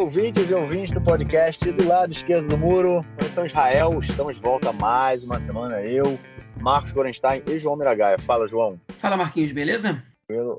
ouvintes e ouvintes do podcast do lado esquerdo do muro, Conexão Israel, estamos de volta mais uma semana. Eu, Marcos Gorenstein e João Miragaia. Fala, João. Fala, Marquinhos, beleza?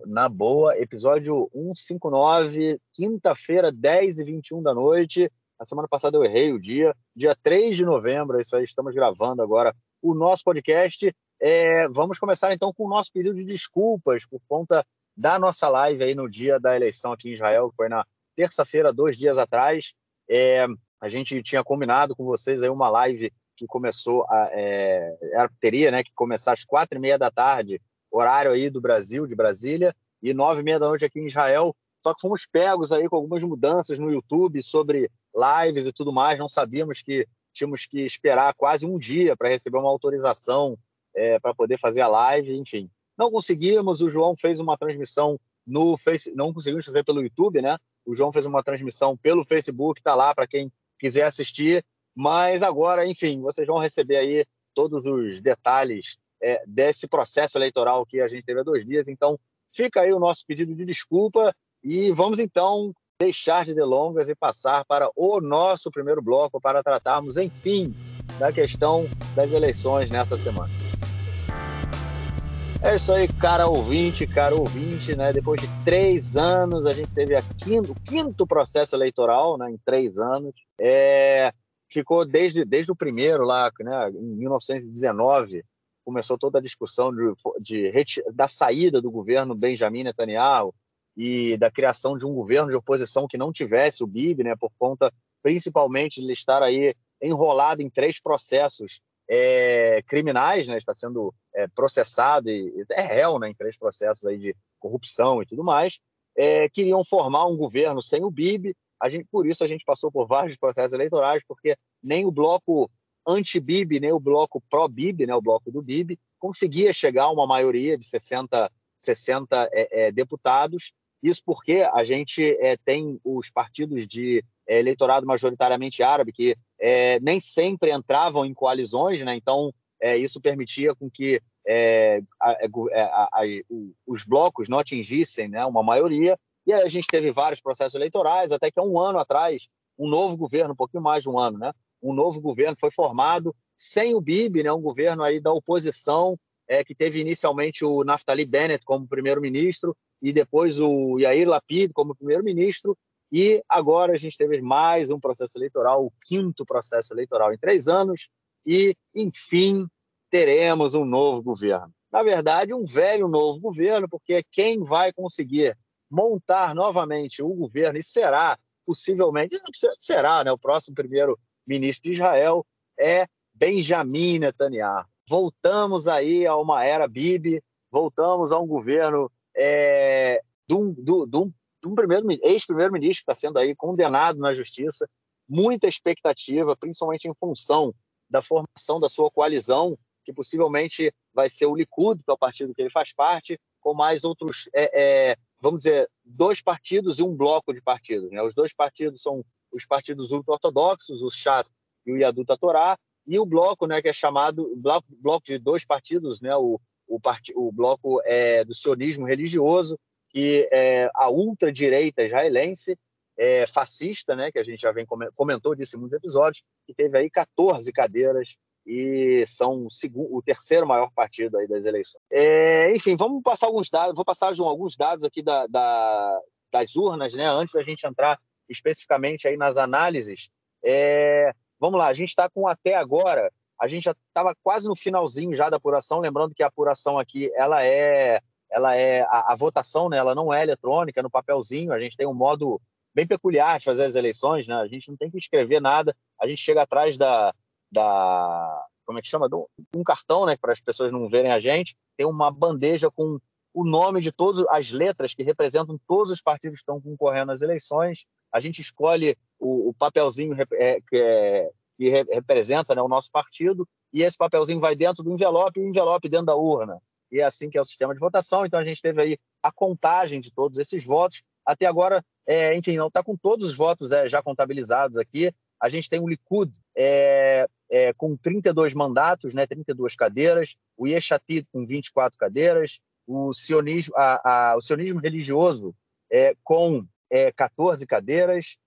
Na boa, episódio 159, quinta-feira, 10 e 21 da noite. A semana passada eu errei o dia, dia 3 de novembro, é isso aí, estamos gravando agora o nosso podcast. É, vamos começar então com o nosso pedido de desculpas por conta da nossa live aí no dia da eleição aqui em Israel, que foi na terça-feira, dois dias atrás. É, a gente tinha combinado com vocês aí uma live que começou a, é, teria né, que começar às quatro e meia da tarde, horário aí do Brasil, de Brasília, e nove e meia da noite aqui em Israel. Só que fomos pegos aí com algumas mudanças no YouTube sobre lives e tudo mais. Não sabíamos que tínhamos que esperar quase um dia para receber uma autorização é, para poder fazer a live, enfim. Não conseguimos. O João fez uma transmissão no Face, não conseguimos fazer pelo YouTube, né? O João fez uma transmissão pelo Facebook, está lá para quem quiser assistir. Mas agora, enfim, vocês vão receber aí todos os detalhes é, desse processo eleitoral que a gente teve há dois dias. Então, fica aí o nosso pedido de desculpa e vamos então deixar de delongas e passar para o nosso primeiro bloco para tratarmos, enfim, da questão das eleições nessa semana. É isso aí, cara ouvinte, cara ouvinte, né? Depois de três anos, a gente teve quinto, o quinto processo eleitoral, né? Em três anos. É, ficou desde, desde o primeiro lá, né? Em 1919, começou toda a discussão de, de, da saída do governo Benjamin Netanyahu e da criação de um governo de oposição que não tivesse o Bibi, né? Por conta, principalmente, de ele estar aí enrolado em três processos é, criminais, né? Está sendo é, processado e é réu, né? Em três processos aí de corrupção e tudo mais. É, queriam formar um governo sem o Bibi. A gente, por isso a gente passou por vários processos eleitorais, porque nem o bloco anti-Bibi, nem o bloco pró-Bibi, né? O bloco do Bibi, conseguia chegar a uma maioria de 60, 60 é, é, deputados. Isso porque a gente é, tem os partidos de é, eleitorado majoritariamente árabe que nem sempre entravam em coalizões, né? então é, isso permitia com que é, a, é, é, a, a, os blocos não atingissem né, uma maioria, e a gente teve vários processos eleitorais, até que há um ano atrás, um novo governo, um pouquinho mais de um ano, né, um novo governo foi formado sem o Bibi, né, um governo aí da oposição, é, que teve inicialmente o Naftali Bennett como primeiro-ministro, e depois o Yair Lapid como primeiro-ministro, e agora a gente teve mais um processo eleitoral, o quinto processo eleitoral em três anos, e, enfim, teremos um novo governo. Na verdade, um velho novo governo, porque quem vai conseguir montar novamente o governo e será, possivelmente, será né, o próximo primeiro-ministro de Israel, é Benjamin Netanyahu. Voltamos aí a uma era Bibi, voltamos a um governo é, de um, de um um primeiro, ex-primeiro-ministro que está sendo aí condenado na justiça, muita expectativa, principalmente em função da formação da sua coalizão, que possivelmente vai ser o Likud, que é o partido que ele faz parte, com mais outros, é, é, vamos dizer, dois partidos e um bloco de partidos. Né? Os dois partidos são os partidos ultra-ortodoxos, o Shas e o Yadut Torá, e o bloco, né, que é chamado bloco, bloco de dois partidos, né, o, o, part, o bloco é, do sionismo religioso, que é, a ultradireita israelense, é, fascista, né, que a gente já vem comentou disso em muitos episódios, que teve aí 14 cadeiras e são o, segundo, o terceiro maior partido aí das eleições. É, enfim, vamos passar alguns dados, vou passar João, alguns dados aqui da, da, das urnas, né, antes da gente entrar especificamente aí nas análises. É, vamos lá, a gente está com até agora, a gente já estava quase no finalzinho já da apuração, lembrando que a apuração aqui ela é ela é a, a, votação, né? Ela não é eletrônica, no papelzinho. A gente tem um modo bem peculiar de fazer as eleições, né? A gente não tem que escrever nada. A gente chega atrás da, da como é que chama, um cartão, né? Para as pessoas não verem a gente. Tem uma bandeja com o nome de todas as letras que representam todos os partidos que estão concorrendo às eleições. A gente escolhe o, o papelzinho é, que, é, que representa né, o nosso partido e esse papelzinho vai dentro do envelope e o envelope dentro da urna e é assim que é o sistema de votação. Então a gente teve aí a contagem de todos esses votos. Até agora, é, enfim, não está com todos os votos é, já contabilizados aqui. A gente tem o Likud é, é com 32 mandatos, né, 32 cadeiras, o Yeshatid com 24 cadeiras, o sionismo, a, a, o sionismo religioso é, com 14 é, cadeiras,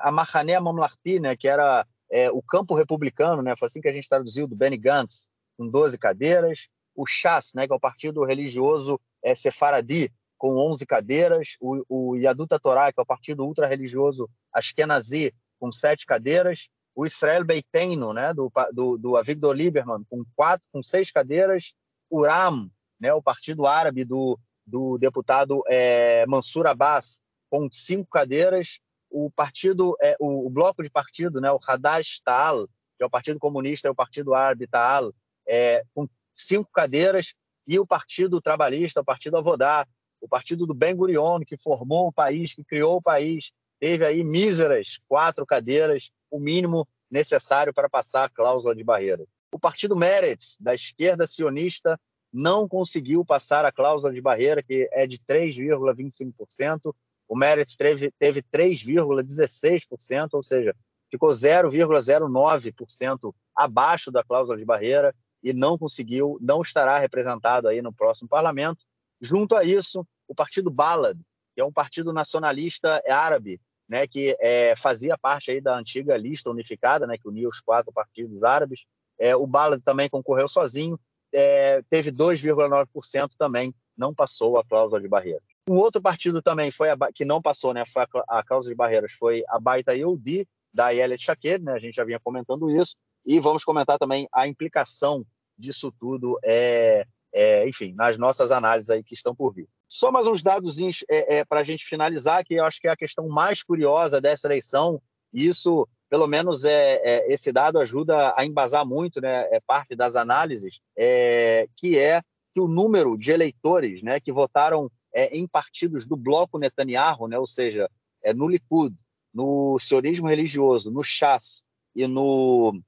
a Mahané Mamlarti, né, que era o campo republicano, né, foi assim que a gente traduziu, do Benny Gantz, com 12 cadeiras, o Shas, né, que é o partido religioso é, sefaradi, com 11 cadeiras, o, o Yaduta Torá, que é o partido ultra-religioso Ashkenazi, com 7 cadeiras, o Israel Beiteino, né, do, do, do Avigdor Lieberman, com quatro, com seis cadeiras, o RAM, né, o partido árabe do, do deputado é, Mansur Abbas, com cinco cadeiras, o partido, é, o, o, bloco de partido, né, o Hadash Ta'al, que é o Partido Comunista e o Partido Árabe Ta'al, é, com cinco cadeiras, e o Partido Trabalhista, o Partido Avodá, o Partido do Ben Gurion, que formou o país, que criou o país, teve aí míseras quatro cadeiras, o mínimo necessário para passar a cláusula de barreira. O Partido Meretz, da esquerda sionista, não conseguiu passar a cláusula de barreira, que é de 3,25%. O Meretz teve, teve 3,16%, ou seja, ficou 0,09% abaixo da cláusula de barreira e não conseguiu, não estará representado aí no próximo parlamento. Junto a isso, o partido Balad, que é um partido nacionalista árabe, né, que é, fazia parte aí da antiga lista unificada, né, que unia os quatro partidos árabes. É, o Balad também concorreu sozinho, é, teve 2,9% também, não passou a cláusula de barreiras. Um outro partido também foi a, que não passou né, foi a, a cláusula de barreiras foi a Baita Yehudi, da Yelet Shaked, né, a gente já vinha comentando isso, e vamos comentar também a implicação disso tudo, é, é enfim, nas nossas análises aí que estão por vir. Só mais uns dados é, é, para a gente finalizar, que eu acho que é a questão mais curiosa dessa eleição. Isso, pelo menos, é, é esse dado ajuda a embasar muito, né, é parte das análises, é, que é que o número de eleitores né, que votaram é, em partidos do bloco Netanyahu, né, ou seja, é, no Likud, no sionismo religioso, no Shas e no,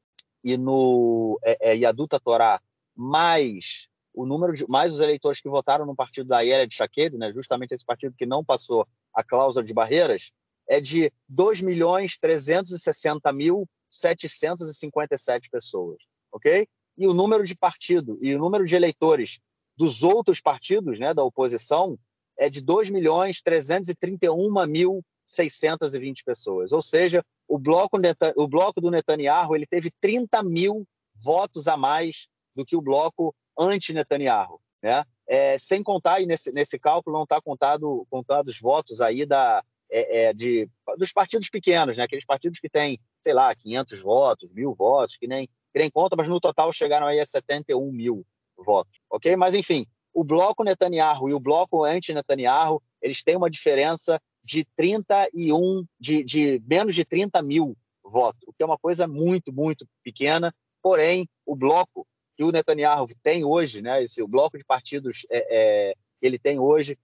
e no é, é, Yaduta Torá, mais o número de mais os eleitores que votaram no partido da Yélia de Chaquedo, né, justamente esse partido que não passou a cláusula de barreiras, é de 2.360.757 pessoas, ok? E o número de partido e o número de eleitores dos outros partidos, né, da oposição, é de 2.331.620 pessoas. Ou seja, o bloco, o bloco do Netanyahu ele teve 30 mil votos a mais do que o bloco anti-Netanyahu. Né? É, sem contar, e nesse, nesse cálculo não está contado, os votos aí da, é, é, de, dos partidos pequenos, né? aqueles partidos que têm, sei lá, 500 votos, mil votos, que nem, que nem conta, mas no total chegaram aí a 71 mil votos. ok? Mas, enfim, o bloco Netanyahu e o bloco anti-Netanyahu, eles têm uma diferença de 31, de, de menos de 30 mil votos, o que é uma coisa muito, muito pequena, porém, o bloco que o Netanyahu tem hoje, né, esse o bloco de partidos é, é, ele tem hoje,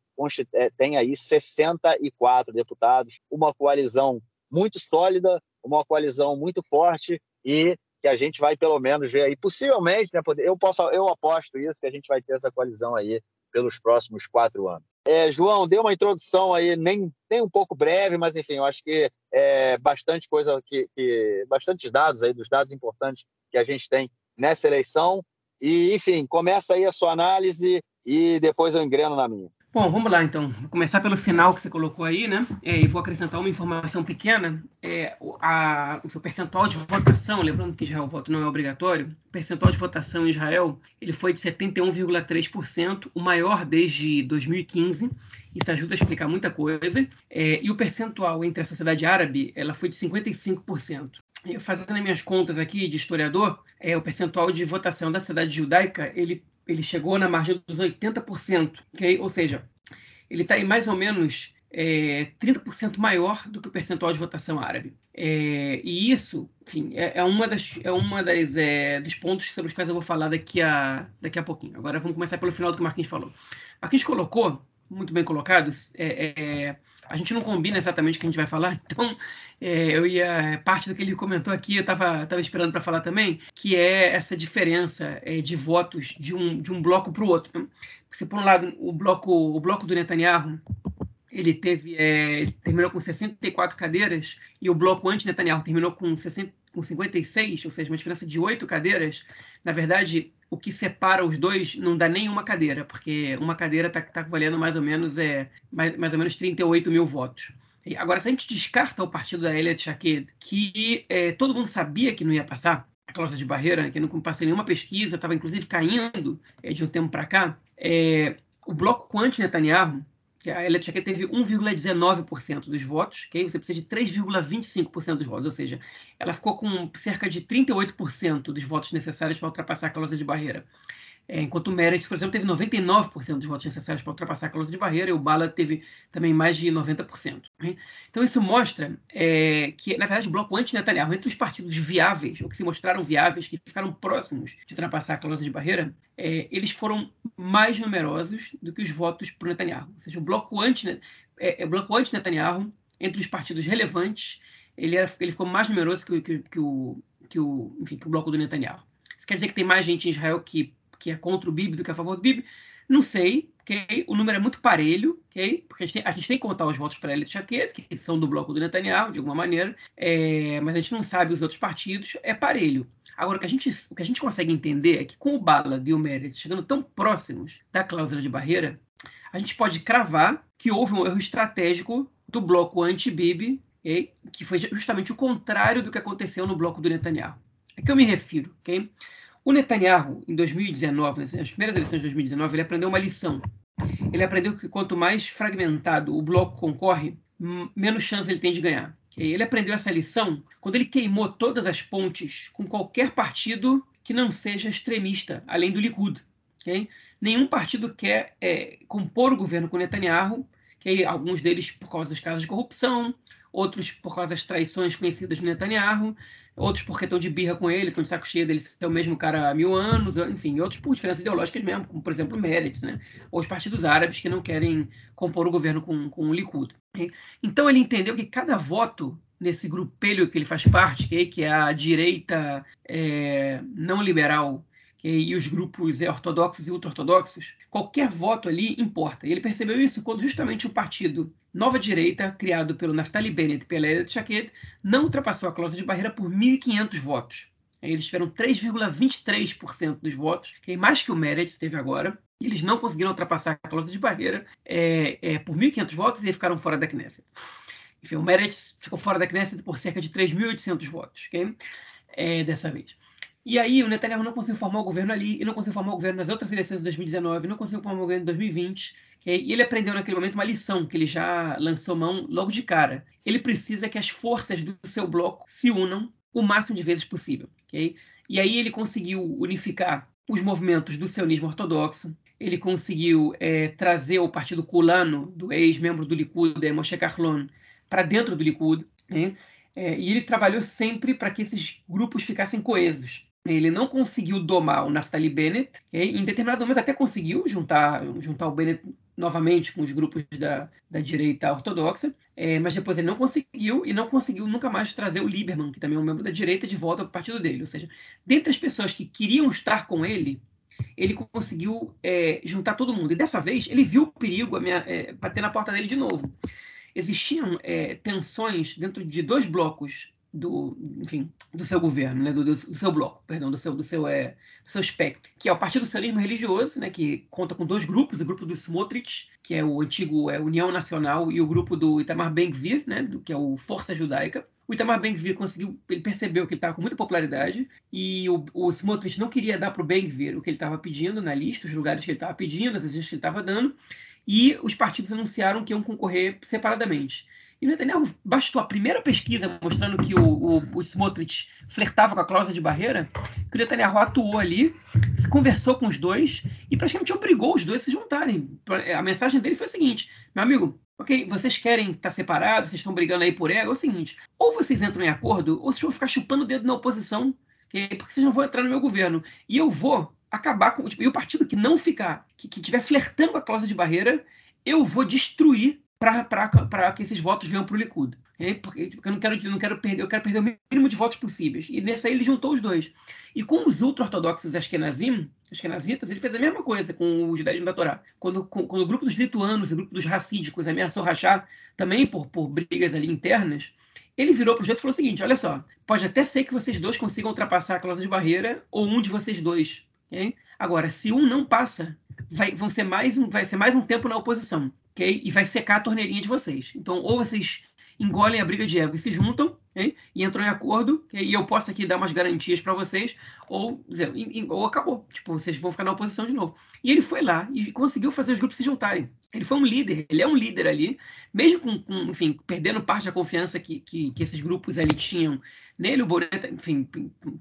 é, tem aí 64 deputados, uma coalizão muito sólida, uma coalizão muito forte e que a gente vai pelo menos ver aí, possivelmente, né, eu posso, eu aposto isso que a gente vai ter essa coalizão aí pelos próximos quatro anos. É, João, deu uma introdução aí, nem, nem um pouco breve, mas enfim, eu acho que é bastante coisa, que, que bastantes dados aí, dos dados importantes que a gente tem nessa eleição. E, enfim, começa aí a sua análise e depois eu engreno na minha. Bom, vamos lá então. Vou começar pelo final que você colocou aí, né? É, e vou acrescentar uma informação pequena. É, a, o percentual de votação, lembrando que Israel o voto não é obrigatório, o percentual de votação em Israel ele foi de 71,3%, o maior desde 2015. Isso ajuda a explicar muita coisa. É, e o percentual entre a sociedade árabe ela foi de 55% fazendo as minhas contas aqui de historiador, é, o percentual de votação da cidade judaica ele, ele chegou na margem dos 80%, okay? ou seja, ele está em mais ou menos é, 30% maior do que o percentual de votação árabe. É, e isso, enfim, é, é uma das, é uma das é, dos pontos sobre os quais eu vou falar daqui a, daqui a pouquinho. Agora vamos começar pelo final do que o Marquinhos falou. Marquinhos colocou, muito bem colocado, é, é a gente não combina exatamente o que a gente vai falar, então é, eu ia parte do que ele comentou aqui, eu estava tava esperando para falar também, que é essa diferença é, de votos de um, de um bloco para o outro. Né? Porque, por um lado, o bloco, o bloco do Netanyahu ele teve é, terminou com 64 cadeiras e o bloco anti-Netanyahu terminou com, 60, com 56, ou seja, uma diferença de 8 cadeiras. Na verdade, o que separa os dois não dá nenhuma cadeira, porque uma cadeira está tá valendo mais ou menos é mais, mais ou menos 38 mil votos. Agora, se a gente descarta o partido da Elliot Jaquet, que é, todo mundo sabia que não ia passar, a cláusula de barreira, que não passei nenhuma pesquisa, estava inclusive caindo é, de um tempo para cá, é, o bloco anti-Netanyahu, que a Jaquet teve 1,19% dos votos, okay? você precisa de 3,25% dos votos, ou seja, ela ficou com cerca de 38% dos votos necessários para ultrapassar a cláusula de barreira. É, enquanto o Meredith, por exemplo, teve 99% dos votos necessários para ultrapassar a cláusula de barreira e o Bala teve também mais de 90%. Né? Então isso mostra é, que, na verdade, o bloco anti-Netanyahu, entre os partidos viáveis, ou que se mostraram viáveis, que ficaram próximos de ultrapassar a cláusula de barreira, é, eles foram mais numerosos do que os votos para Netanyahu. Ou seja, o bloco anti-Netanyahu, é, é, anti entre os partidos relevantes, ele, era, ele ficou mais numeroso que, que, que, o, que, o, enfim, que o bloco do Netanyahu. Isso quer dizer que tem mais gente em Israel que que é contra o Bibi do que a favor do Bibi. Não sei, ok? O número é muito parelho, ok? Porque a gente tem, a gente tem que contar os votos para a Elite Chaqueta, que são do bloco do Netanyahu, de alguma maneira, é, mas a gente não sabe os outros partidos, é parelho. Agora, o que a gente, o que a gente consegue entender é que com o Bala e o Meredith chegando tão próximos da cláusula de barreira, a gente pode cravar que houve um erro estratégico do bloco anti-Bibi, okay? que foi justamente o contrário do que aconteceu no bloco do Netanyahu. É que eu me refiro, ok? O Netanyahu, em 2019, nas primeiras eleições de 2019, ele aprendeu uma lição. Ele aprendeu que quanto mais fragmentado o bloco concorre, menos chance ele tem de ganhar. Ele aprendeu essa lição quando ele queimou todas as pontes com qualquer partido que não seja extremista, além do Likud. Okay? Nenhum partido quer é, compor o governo com Netanyahu, okay? alguns deles por causa dos casos de corrupção, outros por causa das traições conhecidas do Netanyahu, outros porque estão de birra com ele, estão de saco cheio dele ser o mesmo cara há mil anos, enfim, outros por diferenças ideológicas mesmo, como por exemplo o Meretz, né? ou os partidos árabes que não querem compor o governo com, com o Likud. Então ele entendeu que cada voto nesse grupelho que ele faz parte, que é a direita é, não liberal e os grupos ortodoxos e ultra-ortodoxos, qualquer voto ali importa. E ele percebeu isso quando justamente o partido Nova Direita, criado pelo Naftali Bennett e pela Edith Chaquet, não ultrapassou a cláusula de barreira por 1.500 votos. Eles tiveram 3,23% dos votos, que é mais que o Meredith teve agora. E eles não conseguiram ultrapassar a cláusula de barreira é, é, por 1.500 votos e ficaram fora da Knesset. Enfim, o Meredith ficou fora da Knesset por cerca de 3.800 votos, okay? é, dessa vez. E aí o Netanyahu não conseguiu formar o governo ali, e não conseguiu formar o governo nas outras eleições de 2019, não conseguiu formar o governo em 2020. E ele aprendeu naquele momento uma lição que ele já lançou mão logo de cara. Ele precisa que as forças do seu bloco se unam o máximo de vezes possível. Okay? E aí ele conseguiu unificar os movimentos do sionismo ortodoxo, ele conseguiu é, trazer o partido culano do ex-membro do Likud, é, Moshe Carlon, para dentro do Likud, né? é, e ele trabalhou sempre para que esses grupos ficassem coesos. Ele não conseguiu domar o Naftali Bennett, em determinado momento até conseguiu juntar, juntar o Bennett novamente com os grupos da, da direita ortodoxa, é, mas depois ele não conseguiu e não conseguiu nunca mais trazer o Lieberman, que também é um membro da direita, de volta para o partido dele. Ou seja, dentre as pessoas que queriam estar com ele, ele conseguiu é, juntar todo mundo. E dessa vez ele viu o perigo minha, é, bater na porta dele de novo. Existiam é, tensões dentro de dois blocos do, enfim, do seu governo, né, do, do, seu bloco, perdão, do seu, do seu, é, do seu espectro, que é o Partido Socialismo Religioso, né, que conta com dois grupos, o grupo do Smotrich, que é o antigo é, União Nacional, e o grupo do Itamar Ben-Gvir, né, do, que é o Força Judaica. O Itamar Ben-Gvir conseguiu, ele percebeu que ele estava com muita popularidade e o, o Smotrich não queria dar para o Ben-Gvir o que ele estava pedindo na lista, os lugares que ele estava pedindo, as exigências que ele estava dando, e os partidos anunciaram que iam concorrer separadamente. E Netanyahu bastou a primeira pesquisa mostrando que o, o, o Smotrich flertava com a cláusula de barreira, que o Netanyahu atuou ali, se conversou com os dois e praticamente obrigou os dois a se juntarem. A mensagem dele foi a seguinte: meu amigo, ok, vocês querem estar separados, vocês estão brigando aí por ego, é o seguinte: ou vocês entram em acordo, ou vocês vão ficar chupando o dedo na oposição, porque vocês não vão entrar no meu governo. E eu vou acabar com. Tipo, e o partido que não ficar, que, que tiver flertando com a cláusula de barreira, eu vou destruir para que esses votos venham para o Likud. Porque, porque eu não quero, não quero perder, eu quero perder o mínimo de votos possíveis. E nessa aí ele juntou os dois. E com os ultra-ortodoxos Ashkenazim, Ashkenazitas, ele fez a mesma coisa com os judaísmo da Torá. Quando, com, quando o grupo dos lituanos e o grupo dos racídicos ameaçou rachar, também por, por brigas ali internas, ele virou para os dois e falou o seguinte: olha só, pode até ser que vocês dois consigam ultrapassar a cláusula de barreira, ou um de vocês dois. Agora, se um não passa, vai, vão ser mais um, vai ser mais um tempo na oposição ok? E vai secar a torneirinha de vocês. Então, ou vocês engolem a briga de ego e se juntam okay? e entram em acordo, e eu posso aqui dar umas garantias para vocês, ou, ou acabou, tipo, vocês vão ficar na oposição de novo. E ele foi lá e conseguiu fazer os grupos se juntarem. Ele foi um líder, ele é um líder ali, mesmo com, com enfim, perdendo parte da confiança que, que, que esses grupos ali tinham nele, o Boreta, enfim,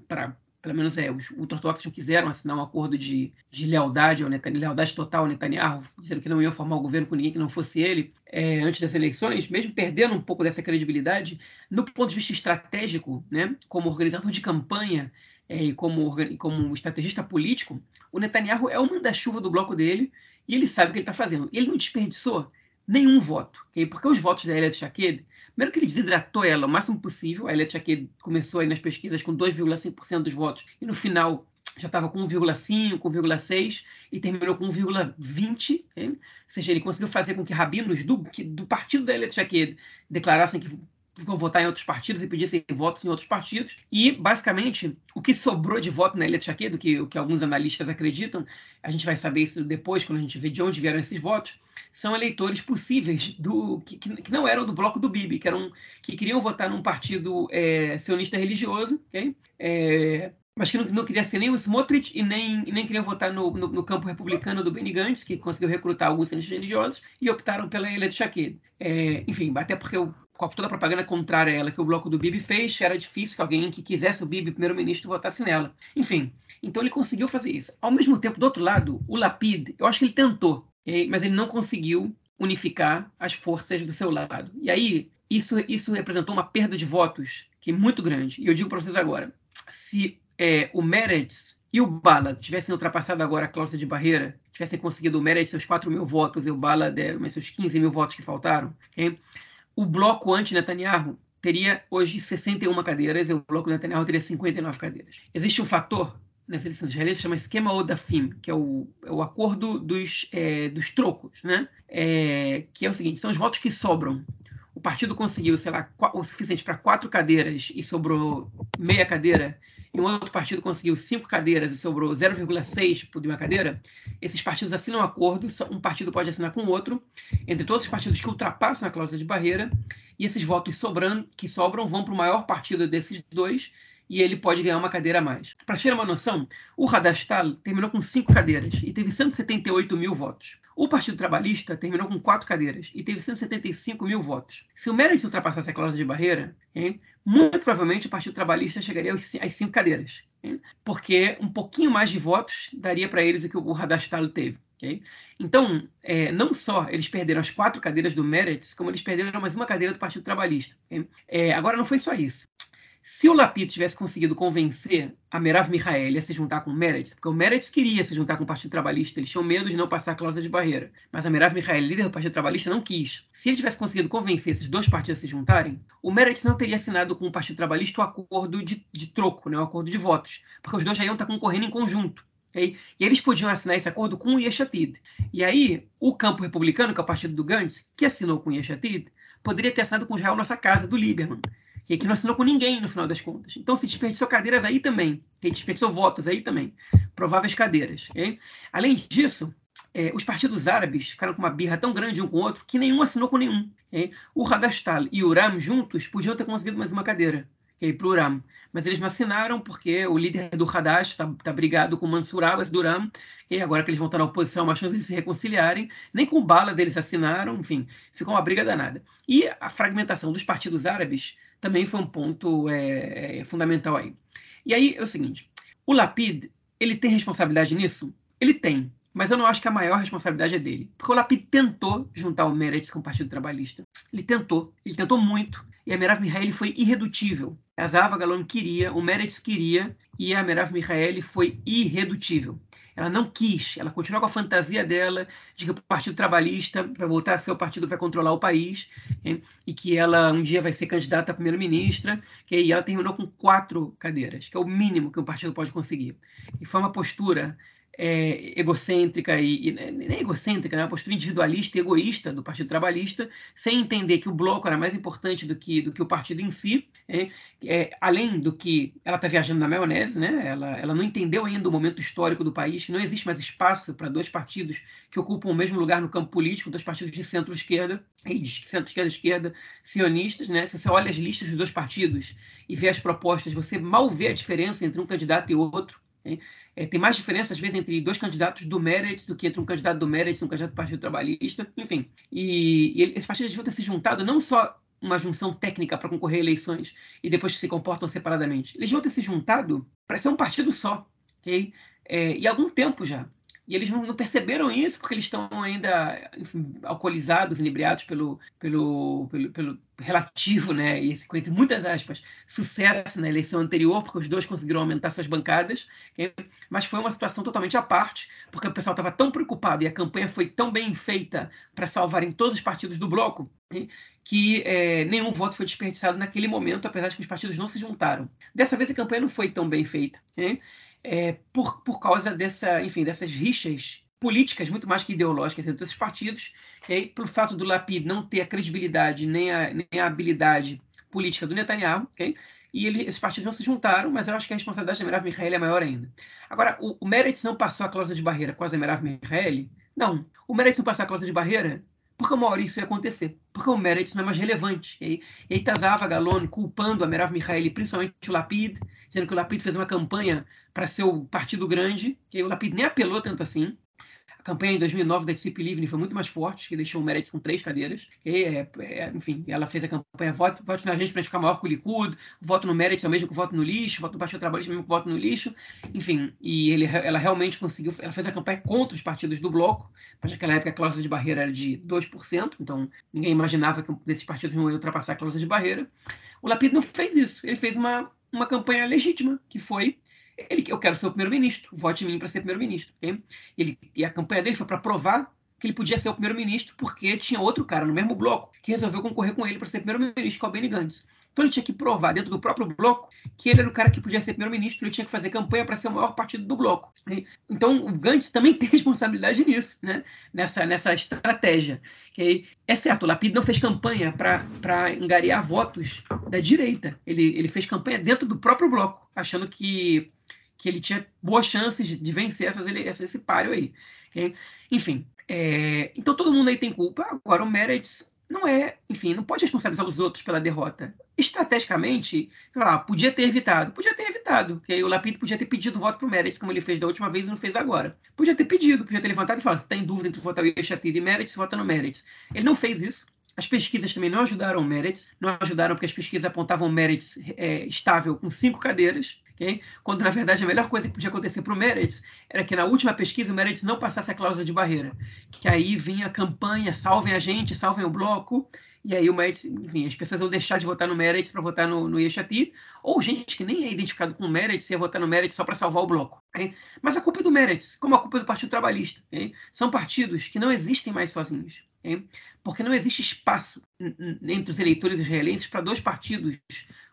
para pelo menos é, os ultra-ortodoxos não quiseram assinar um acordo de, de lealdade, ou lealdade total ao Netanyahu, dizendo que não iam formar o um governo com ninguém que não fosse ele, é, antes das eleições, mesmo perdendo um pouco dessa credibilidade, no ponto de vista estratégico, né, como organizador de campanha é, e como, como estrategista político, o Netanyahu é o manda-chuva do bloco dele e ele sabe o que ele está fazendo. Ele não desperdiçou nenhum voto, okay? porque os votos da Elia Shaked Primeiro que ele desidratou ela o máximo possível. A Elia que começou aí nas pesquisas com 2,5% dos votos e no final já estava com 1,5, com 1,6 e terminou com 1,20. Ou seja, ele conseguiu fazer com que rabinos do, que, do partido da Elia Tchaked declarassem que vão votar em outros partidos e pedissem votos em outros partidos. E, basicamente, o que sobrou de voto na Ilha de do que, o que alguns analistas acreditam, a gente vai saber isso depois, quando a gente vê de onde vieram esses votos, são eleitores possíveis do que, que não eram do bloco do Bibi, que, eram, que queriam votar num partido é, sionista religioso, okay? é, mas que não, não, queria ser nem o Smotrich e nem, nem queria votar no, no, no, campo republicano do Benny Gantz, que conseguiu recrutar alguns sionistas religiosos, e optaram pela Ilha de Shaqued. É, enfim, até porque o com toda a propaganda contrária a ela que o bloco do Bibi fez, era difícil que alguém que quisesse o Bibi primeiro-ministro votasse nela. Enfim, então ele conseguiu fazer isso. Ao mesmo tempo, do outro lado, o Lapid, eu acho que ele tentou, mas ele não conseguiu unificar as forças do seu lado. E aí, isso, isso representou uma perda de votos que é muito grande. E eu digo para vocês agora, se é, o Meretz e o Bala tivessem ultrapassado agora a cláusula de barreira, tivessem conseguido o Meretz seus 4 mil votos e o Bala de, seus 15 mil votos que faltaram, okay? O bloco anti-Netanyahu teria hoje 61 cadeiras e o bloco Netanyahu teria 59 cadeiras. Existe um fator nessa eleição israelense que chama esquema Odafim, que é o, é o acordo dos, é, dos trocos, né? É, que é o seguinte, são os votos que sobram. O partido conseguiu, sei lá, o suficiente para quatro cadeiras e sobrou meia cadeira, e um outro partido conseguiu cinco cadeiras e sobrou 0,6 por uma cadeira, esses partidos assinam um acordo, um partido pode assinar com o outro, entre todos os partidos que ultrapassam a cláusula de barreira, e esses votos sobrando, que sobram vão para o maior partido desses dois, e ele pode ganhar uma cadeira a mais. Para ter uma noção, o Radastal terminou com cinco cadeiras e teve 178 mil votos. O Partido Trabalhista terminou com quatro cadeiras e teve 175 mil votos. Se o Meredith ultrapassasse a cláusula de barreira, hein, muito provavelmente o Partido Trabalhista chegaria às cinco cadeiras, hein, porque um pouquinho mais de votos daria para eles o que o Radastalo teve. Okay? Então, é, não só eles perderam as quatro cadeiras do Meredith, como eles perderam mais uma cadeira do Partido Trabalhista. Okay? É, agora, não foi só isso. Se o Lapid tivesse conseguido convencer a Merav Mihaeli a se juntar com o Meredith, porque o Meredith queria se juntar com o Partido Trabalhista, eles tinham medo de não passar a cláusula de barreira, mas a Merav Mihaeli, líder do Partido Trabalhista, não quis. Se ele tivesse conseguido convencer esses dois partidos a se juntarem, o Meredith não teria assinado com o Partido Trabalhista o acordo de, de troco, né, o acordo de votos, porque os dois já iam estar concorrendo em conjunto. Okay? E eles podiam assinar esse acordo com o Yeshatid. E aí, o campo republicano, que é o partido do Gantz, que assinou com o Yeshatid, poderia ter assinado com Israel Nossa Casa, do Lieberman e que não assinou com ninguém no final das contas. Então se desperdiçou cadeiras aí também, que desperdiçou votos aí também, prováveis cadeiras. Okay? Além disso, é, os partidos árabes ficaram com uma birra tão grande um com o outro que nenhum assinou com nenhum. Okay? O Radastal e o Uram juntos podiam ter conseguido mais uma cadeira okay, para o Uram, mas eles não assinaram porque o líder do Hadash está tá brigado com Mansur Abbas do Uram, e agora que eles vão estar na oposição, uma chance de se reconciliarem, nem com bala deles assinaram, enfim, ficou uma briga danada. E a fragmentação dos partidos árabes também foi um ponto é, é, fundamental aí. E aí é o seguinte: o Lapid, ele tem responsabilidade nisso? Ele tem. Mas eu não acho que a maior responsabilidade é dele. Porque o Lapid tentou juntar o Meretz com o Partido Trabalhista. Ele tentou. Ele tentou muito. E a Merav Mihaeli foi irredutível. A Zava Galon queria, o Meretz queria, e a Merav Mihaeli foi irredutível. Ela não quis, ela continuou com a fantasia dela de que o Partido Trabalhista vai voltar a ser o partido que vai controlar o país e que ela um dia vai ser candidata a primeira-ministra. E ela terminou com quatro cadeiras, que é o mínimo que um partido pode conseguir. E foi uma postura é, egocêntrica e, e nem egocêntrica, né? uma postura individualista e egoísta do Partido Trabalhista, sem entender que o bloco era mais importante do que, do que o partido em si, é, é, além do que ela está viajando na maionese, né? ela, ela não entendeu ainda o momento histórico do país, que não existe mais espaço para dois partidos que ocupam o mesmo lugar no campo político, dois partidos de centro-esquerda e de centro-esquerda-esquerda sionistas. Né? Se você olha as listas dos dois partidos e vê as propostas, você mal vê a diferença entre um candidato e outro. É, tem mais diferença, às vezes, entre dois candidatos do Meretz do que entre um candidato do Meretz e um candidato do Partido Trabalhista, enfim. E, e esses partidos deviam ter se juntado não só uma junção técnica para concorrer a eleições e depois se comportam separadamente. Eles deviam ter se juntado para ser um partido só, ok? É, e há algum tempo já. E eles não, perceberam isso porque eles estão ainda enfim, alcoolizados, inebriados pelo, pelo, pelo, pelo, relativo, né, e esse, entre muitas aspas, sucesso na eleição anterior, porque os dois conseguiram aumentar suas bancadas, okay? mas foi uma situação totalmente à parte, porque o pessoal estava tão preocupado e a campanha foi tão bem feita para salvarem todos os partidos do bloco, okay? que é, nenhum voto foi desperdiçado naquele momento, apesar de que os partidos não se juntaram. Dessa vez a campanha não foi tão bem feita. Okay? É, por, por causa dessa, enfim, dessas rixas políticas muito mais que ideológicas entre esses partidos, e aí, pelo fato do Lapid não ter a credibilidade nem a, nem a habilidade política do Netanyahu, okay? e ele, esses partidos não se juntaram, mas eu acho que a responsabilidade da Merav Mihaeli é maior ainda. Agora, o, o Meretz não passou a cláusula de barreira com a Merav Mihaeli? Não. O Meretz não passou a cláusula de barreira porque uma hora isso ia acontecer, porque o Meretz não é mais relevante. E aí, Tazava Galone culpando a Merav Mihaeli, principalmente o Lapid, dizendo que o Lapid fez uma campanha para ser o partido grande, que o Lapid nem apelou tanto assim. A campanha em 2009 da Disciple Livre foi muito mais forte, que deixou o Meredith com três cadeiras. E, é, é, enfim, ela fez a campanha voto, voto na gente para ficar maior que o Likud, voto no Meredith é o mesmo que voto no lixo, voto no Partido Trabalhista é o mesmo que voto no lixo. Enfim, e ele, ela realmente conseguiu, ela fez a campanha contra os partidos do bloco, mas naquela época a cláusula de barreira era de 2%, então ninguém imaginava que esses partidos não iam ultrapassar a cláusula de barreira. O Lapid não fez isso, ele fez uma, uma campanha legítima, que foi ele, eu quero ser o primeiro-ministro, vote em mim para ser primeiro-ministro. Ele, e a campanha dele foi para provar que ele podia ser o primeiro-ministro porque tinha outro cara no mesmo bloco que resolveu concorrer com ele para ser primeiro-ministro, que é o Benny Gantz. Então ele tinha que provar dentro do próprio bloco que ele era o cara que podia ser primeiro-ministro, ele tinha que fazer campanha para ser o maior partido do bloco. Então o Gantz também tem responsabilidade nisso, né? nessa, nessa estratégia. É certo, o Lapid não fez campanha para angariar votos da direita, ele, ele fez campanha dentro do próprio bloco, achando que que ele tinha boas chances de vencer essas, esse páreo aí. Okay? Enfim, é, então todo mundo aí tem culpa. Agora o Meredith não é, enfim, não pode responsabilizar os outros pela derrota. Estrategicamente, lá, podia ter evitado, podia ter evitado, porque o Lapid podia ter pedido voto para o Meredith, como ele fez da última vez e não fez agora. Podia ter pedido, podia ter levantado e falado, se está em dúvida entre votar o Yeshatid e Meredith, vota no Meredith. Ele não fez isso. As pesquisas também não ajudaram o Meredith, não ajudaram porque as pesquisas apontavam o Meredith é, estável com cinco cadeiras, Okay? Quando, na verdade, a melhor coisa que podia acontecer para o Meredith era que na última pesquisa o Meredith não passasse a cláusula de barreira. Que aí vinha a campanha, salvem a gente, salvem o bloco, e aí o Meredith, enfim, as pessoas iam deixar de votar no Meredith para votar no, no Yeshati, ou gente que nem é identificado com o Meredith ia votar no Meredith só para salvar o bloco. Okay? Mas a culpa é do Meredith, como a culpa é do Partido Trabalhista. Okay? São partidos que não existem mais sozinhos. Porque não existe espaço entre os eleitores israelenses para dois partidos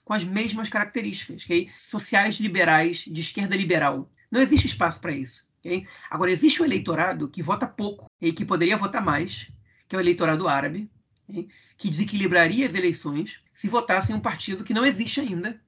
com as mesmas características, okay? sociais liberais, de esquerda liberal. Não existe espaço para isso. Okay? Agora, existe um eleitorado que vota pouco e que poderia votar mais, que é o eleitorado árabe, okay? que desequilibraria as eleições se votasse em um partido que não existe ainda,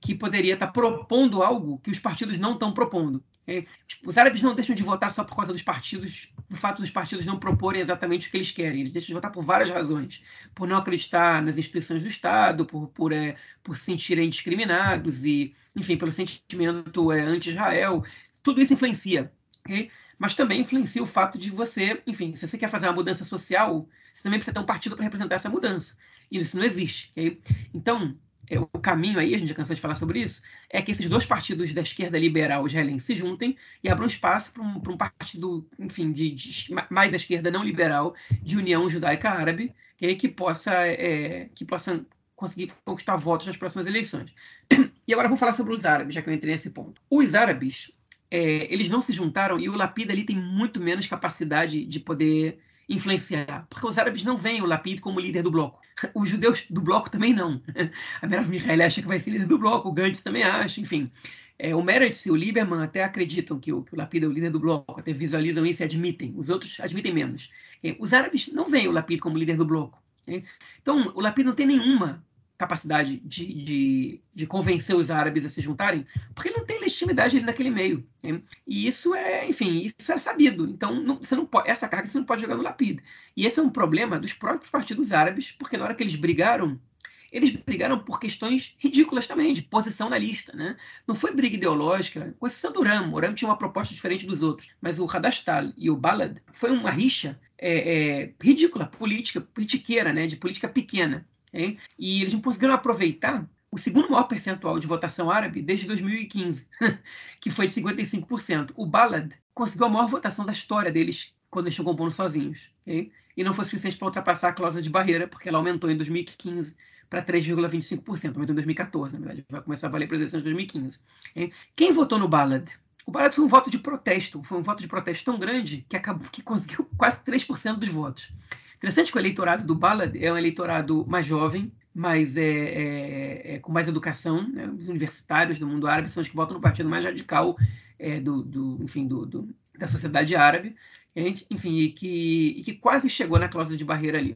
que poderia estar propondo algo que os partidos não estão propondo. É, tipo, os árabes não deixam de votar só por causa dos partidos, do fato dos partidos não proporem exatamente o que eles querem. Eles deixam de votar por várias razões. Por não acreditar nas instituições do Estado, por, por, é, por se sentirem discriminados e, enfim, pelo sentimento é, anti-Israel. Tudo isso influencia. Okay? Mas também influencia o fato de você, enfim, se você quer fazer uma mudança social, você também precisa ter um partido para representar essa mudança. E isso não existe. Okay? Então, o caminho aí, a gente já cansou de falar sobre isso, é que esses dois partidos da esquerda liberal israelense se juntem e abram espaço para um, um, partido, enfim, de, de, mais à esquerda não liberal, de união judaica árabe, que, que possa é, que possa conseguir conquistar votos nas próximas eleições. E agora vamos falar sobre os árabes, já que eu entrei nesse ponto. Os árabes, é, eles não se juntaram e o Lapid ali tem muito menos capacidade de poder influenciar, porque os árabes não veem o Lapid como líder do bloco. Os judeus do bloco também não. A Merav Mihail acha que vai ser líder do bloco, o Gantz também acha, enfim. É, o Meredith e o Lieberman até acreditam que o, que o Lapid é o líder do bloco, até visualizam isso e admitem. Os outros admitem menos. É, os árabes não veem o Lapid como líder do bloco. Então, o Lapid não tem nenhuma capacidade de, de, de, convencer os árabes a se juntarem, porque não tem legitimidade ali naquele meio. Né? E isso é, enfim, isso é sabido. Então, não, você não pode, essa carga você não pode jogar no Lapid. E esse é um problema dos próprios partidos árabes, porque na hora que eles brigaram, eles brigaram por questões ridículas também, de posição na lista. Né? Não foi briga ideológica, com exceção do Ram. O Ram tinha uma proposta diferente dos outros. Mas o Hadastal e o Balad foi uma rixa é, é, ridícula, política, politiqueira, né? de política pequena. Hein? E eles não conseguiram aproveitar o segundo maior percentual de votação árabe desde 2015, que foi de 55%. O Balad conseguiu a maior votação da história deles quando eles estão compondo sozinhos. Okay? E não foi suficiente para ultrapassar a cláusula de barreira, porque ela aumentou em 2015 para 3,25%, aumentou em 2014, na verdade. Vai começar a valer para as eleições de 2015. Okay? Quem votou no Balad? O Balad foi um voto de protesto, foi um voto de protesto tão grande que acabou que conseguiu quase 3% dos votos. Interessante que o eleitorado do Ballad é um eleitorado mais jovem, mais é, é, é, com mais educação. Né? Os universitários do mundo árabe são os que votam no partido mais radical é, do, do, enfim, do, do, da sociedade árabe. Enfim, e que, e que quase chegou na cláusula de barreira ali.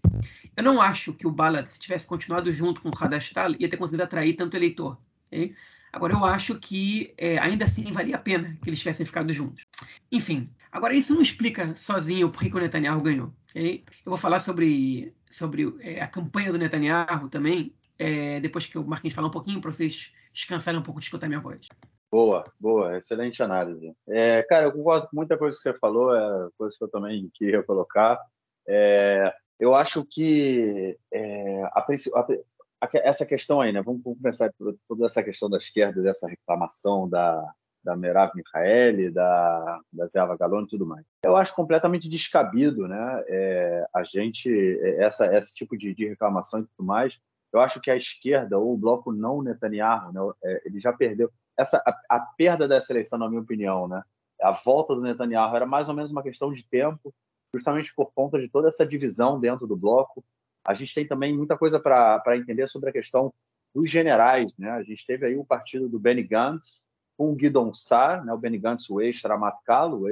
Eu não acho que o Ballad, se tivesse continuado junto com o Hadashtal, ia ter conseguido atrair tanto eleitor. Okay? Agora, eu acho que é, ainda assim valia a pena que eles tivessem ficado juntos. Enfim, agora isso não explica sozinho por que o Netanyahu ganhou. Okay? Eu vou falar sobre, sobre é, a campanha do Netanyahu também, é, depois que o Marquinhos falar um pouquinho, para vocês descansarem um pouco de escutar minha voz. Boa, boa, excelente análise. É, cara, eu concordo com muita coisa que você falou, é coisa que eu também queria colocar. É, eu acho que é, a, a, a, essa questão aí, né? Vamos, vamos começar por toda essa questão da esquerda, dessa reclamação da, da Merav Michaeli, da, da Zeva Galone e tudo mais. Eu acho completamente descabido né, é, a gente, é, essa, esse tipo de, de, reclamação e tudo mais. Eu acho que a esquerda, ou o bloco não Netanyahu, né, é, ele já perdeu. Essa, a, a, perda dessa eleição, na minha opinião, né, a volta do Netanyahu era mais ou menos uma questão de tempo, justamente por conta de toda essa divisão dentro do bloco. A gente tem também muita coisa para entender sobre a questão dos generais. Né? A gente teve aí o partido do Benny Gantz, com o Guidon Sar, né, o Benny Gantz, o ex-Ramat-Kalo,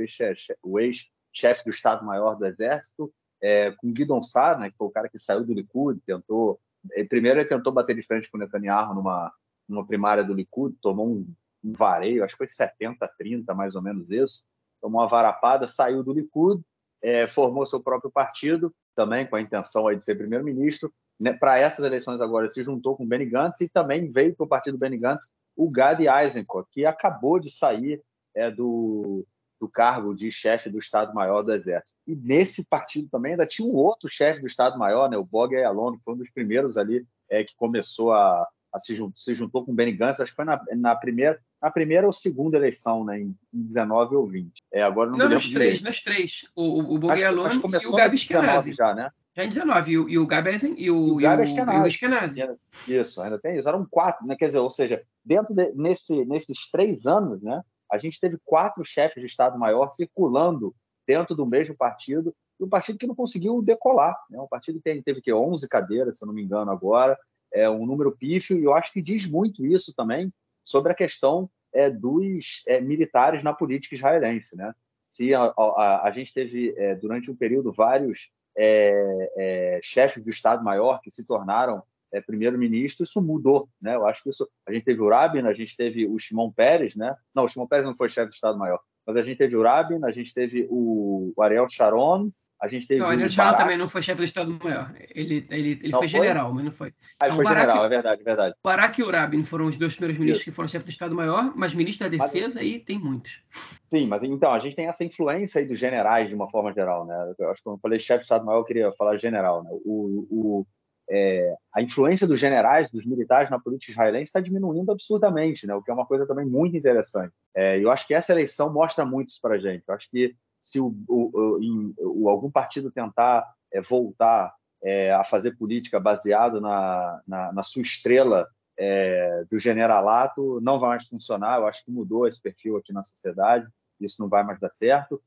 o ex-chefe do Estado-Maior do Exército, é, com o Guidon Sar, né, que foi o cara que saiu do Likud, tentou... Primeiro ele tentou bater de frente com o Netanyahu numa, numa primária do Likud, tomou um, um vareio, acho que foi 70 30, mais ou menos isso, tomou uma varapada, saiu do Likud, é, formou seu próprio partido, também com a intenção aí de ser primeiro-ministro. Né, para essas eleições agora se juntou com o Benny Gantz e também veio para o partido Benny Gantz o Gadi Eisenkot, que acabou de sair é, do, do cargo de chefe do Estado-Maior do Exército. E nesse partido também ainda tinha um outro chefe do Estado-Maior, né, o Bog Ayalon, que foi um dos primeiros ali é, que começou a, a se, se, juntou com o Benny Gantz, acho que foi na, na, primeira, na primeira ou segunda eleição, né, em, em 19 ou 20. É, agora não, não nas três, nas três. O, o, o Bog Ayalon e o Gabi já, né? Já em 19, e o, e o Gabi e o, e o, Eskenazi. Isso, ainda tem isso. Eram quatro, né? quer dizer, ou seja, dentro de, nesse, nesses três anos, né, a gente teve quatro chefes de Estado-Maior circulando dentro do mesmo partido, e um partido que não conseguiu decolar. Né? Um partido que teve, teve que 11 cadeiras, se eu não me engano, agora, é um número pífio, e eu acho que diz muito isso também sobre a questão é, dos é, militares na política israelense. Né? Se a, a, a gente teve, é, durante um período, vários é, é, chefes do Estado-Maior que se tornaram é, primeiro-ministro, isso mudou. Né? Eu acho que isso. A gente teve o Rabin, a gente teve o Shimon Peres, né? não, o Shimon Peres não foi chefe do Estado-Maior, mas a gente teve o Rabin, a gente teve o, o Ariel Sharon, a gente teve não, o Sharon também não foi chefe do Estado-Maior. Ele, ele, ele foi, foi, general, mas não foi. Ah, ele foi Barack, general, é verdade, é verdade. O Barack e o Rabin foram os dois primeiros ministros isso. que foram chefe do Estado-Maior, mas ministro da Defesa mas, aí tem muitos. Sim, mas então, a gente tem essa influência aí dos generais de uma forma geral, né? Eu acho que quando eu falei chefe do Estado-Maior, eu queria falar general, né? O, o, é, a influência dos generais, dos militares na política israelense está diminuindo absurdamente, né? o que é uma coisa também muito interessante. É, eu acho que essa eleição mostra muito isso para a gente. Eu acho que se o, o, em, o algum partido tentar é, voltar é, a fazer política baseado na, na, na sua estrela é, do generalato, não vai mais funcionar. Eu acho que mudou esse perfil aqui na sociedade, isso não vai mais dar certo.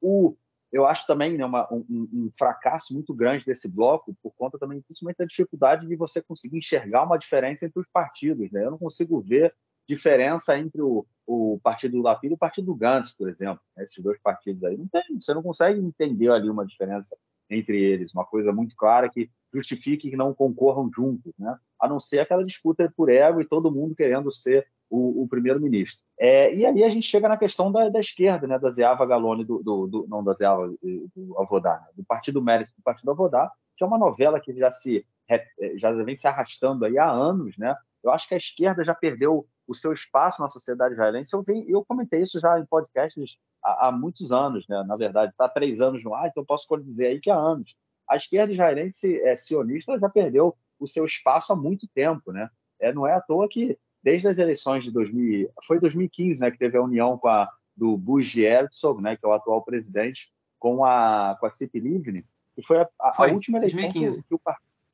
O eu acho também né, uma, um, um, fracasso muito grande desse bloco, por conta também, principalmente, da dificuldade de você conseguir enxergar uma diferença entre os partidos. Né? Eu não consigo ver diferença entre o, o partido do Lapid e o partido do Gantz, por exemplo. Né? Esses dois partidos aí. Não tem, você não consegue entender ali uma diferença entre eles, uma coisa muito clara que justifique que não concorram juntos, né? a não ser aquela disputa por ego e todo mundo querendo ser o, o primeiro-ministro. É, e aí a gente chega na questão da, da esquerda, né, da Zeava Galone, do, do, do, não da Zeava, do Avodá, né, do Partido Mérito do Partido Avodá, que é uma novela que já se já vem se arrastando aí há anos, né? Eu acho que a esquerda já perdeu o seu espaço na sociedade israelense. Eu, vi, eu comentei isso já em podcasts há, há muitos anos, né? Na verdade, está três anos no ar, então posso dizer aí que há anos. A esquerda israelense é, sionista já perdeu o seu espaço há muito tempo, né? É, não é à toa que desde as eleições de 2000, foi 2015, né, que teve a união com a do Bush Herzog, né, que é o atual presidente, com a com a Cipi Livni, e foi a, a, foi, a última eleição que, que, o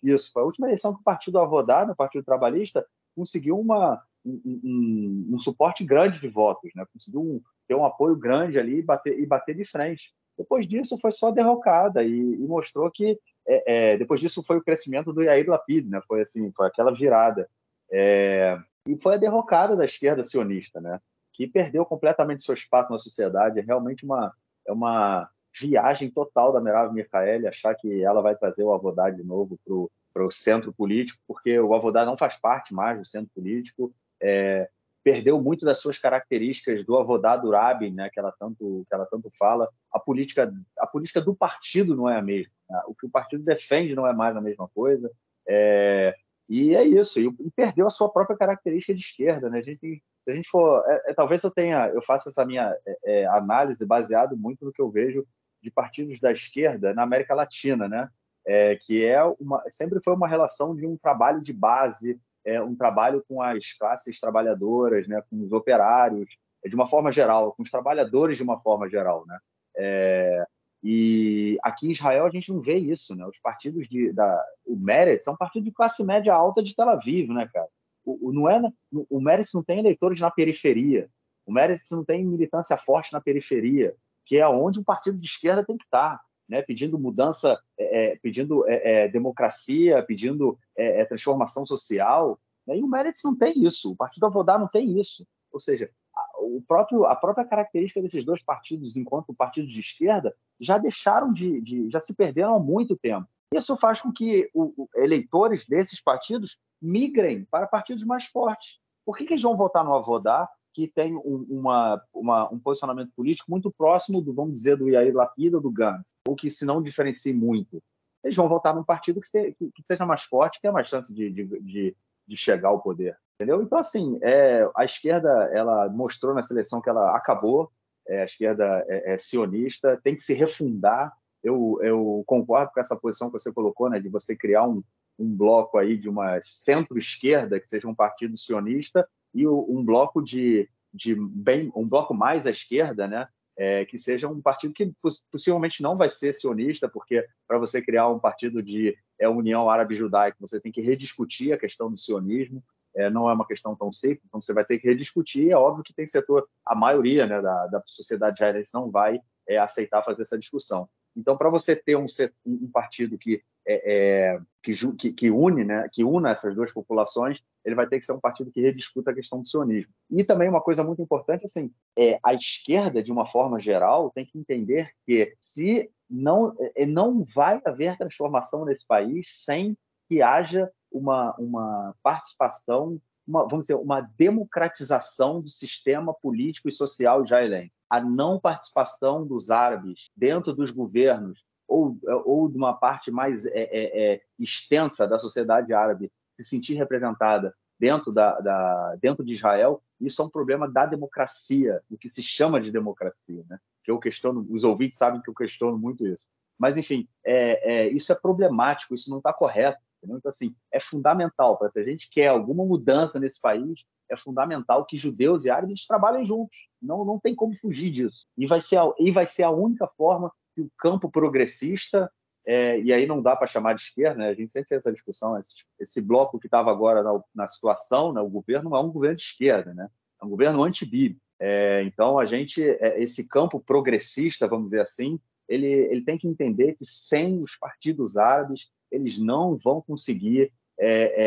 isso foi a última eleição que o Partido Avodá, o Partido Trabalhista, conseguiu uma um, um, um, suporte grande de votos, né? Conseguiu ter um apoio grande ali e bater e bater de frente. Depois disso foi só derrocada e, e mostrou que é, é, depois disso foi o crescimento do Yair Lapid, né? Foi assim, foi aquela virada. É, e foi a derrocada da esquerda sionista, né? que perdeu completamente seu espaço na sociedade. É realmente uma, é uma viagem total da Merav Michaeli achar que ela vai trazer o Avodá de novo para o centro político, porque o Avodá não faz parte mais do centro político. É, perdeu muito das suas características do Avodá do Rabin, né, que ela tanto que ela tanto fala. A política a política do partido não é a mesma. Né? O que o partido defende não é mais a mesma coisa. É, e é isso, e, e, perdeu a sua própria característica de esquerda, né? A gente, se a gente for, é, é, talvez eu tenha, eu faça essa minha é, é, análise baseado muito no que eu vejo de partidos da esquerda na América Latina, né? É, que é uma, sempre foi uma relação de um trabalho de base, é, um trabalho com as classes trabalhadoras, né? Com os operários, de uma forma geral, com os trabalhadores de uma forma geral, né? É, e aqui em Israel a gente não vê isso, né? Os partidos de da o Meretz são partidos de classe média alta de Tel Aviv, né, cara? O, o não é o Meretz não tem eleitores na periferia. O Meretz não tem militância forte na periferia, que é onde o partido de esquerda tem que estar, né? Pedindo mudança, é, é pedindo é, é, democracia, pedindo é, transformação social. Né? E o Meretz não tem isso. O partido Avodá não tem isso. Ou seja, o próprio, a própria característica desses dois partidos, enquanto partidos de esquerda, já deixaram de, de já se perderam há muito tempo. Isso faz com que o, eleitores desses partidos migrem para partidos mais fortes. Por que, que eles vão votar no Avodá, que tem um, uma, uma, um posicionamento político muito próximo do, vamos dizer, do Yair Lapid ou do Gantz, ou que se não diferencie muito? Eles vão votar num partido que, se, que, que seja mais forte, que tenha mais chance de, de, de, de chegar ao poder. Entendeu? Então, assim, é, a esquerda ela mostrou na seleção que ela acabou, é, a esquerda é, é, sionista, tem que se refundar. Eu, eu concordo com essa posição que você colocou, né, de você criar um, um bloco aí de uma centro-esquerda que seja um partido sionista e um bloco de, de bem um bloco mais à esquerda, né, é, que seja um partido que possivelmente não vai ser sionista, porque para você criar um partido de é, União Árabe Judaica, você tem que rediscutir a questão do sionismo é, não é uma questão tão simples, então você vai ter que rediscutir. É óbvio que tem setor, a maioria né, da, da sociedade israelense não vai é, aceitar fazer essa discussão. Então, para você ter um, um partido que, é, é que, que, une, né, que una essas duas populações, ele vai ter que ser um partido que rediscuta a questão do sionismo. E também uma coisa muito importante, assim, é a esquerda, de uma forma geral, tem que entender que se não, é, não vai haver transformação nesse país sem que haja uma, uma participação, uma, vamos dizer, uma democratização do sistema político e social israelense. A não participação dos árabes dentro dos governos ou, ou de uma parte mais é, é, é, extensa da sociedade árabe se sentir representada dentro, da, da, dentro de Israel, isso é um problema da democracia, do que se chama de democracia. Né? Que eu questiono, os ouvintes sabem que eu questiono muito isso. Mas, enfim, é, é, isso é problemático, isso não está correto. Entendeu? Então, assim, é fundamental, para se a gente quer alguma mudança nesse país, é fundamental que judeus e árabes trabalhem juntos. Não, não tem como fugir disso. E vai ser a, e vai ser a única forma que o campo progressista, é, e aí não dá para chamar de esquerda, né? a gente sempre tem essa discussão, esse, esse bloco que estava agora na, na, situação, né? o governo é um governo de esquerda, né? é um governo anti-BIB. É, então, a gente, é, esse campo progressista, vamos dizer assim, ele, ele tem que entender que sem os partidos árabes, eles não vão conseguir é,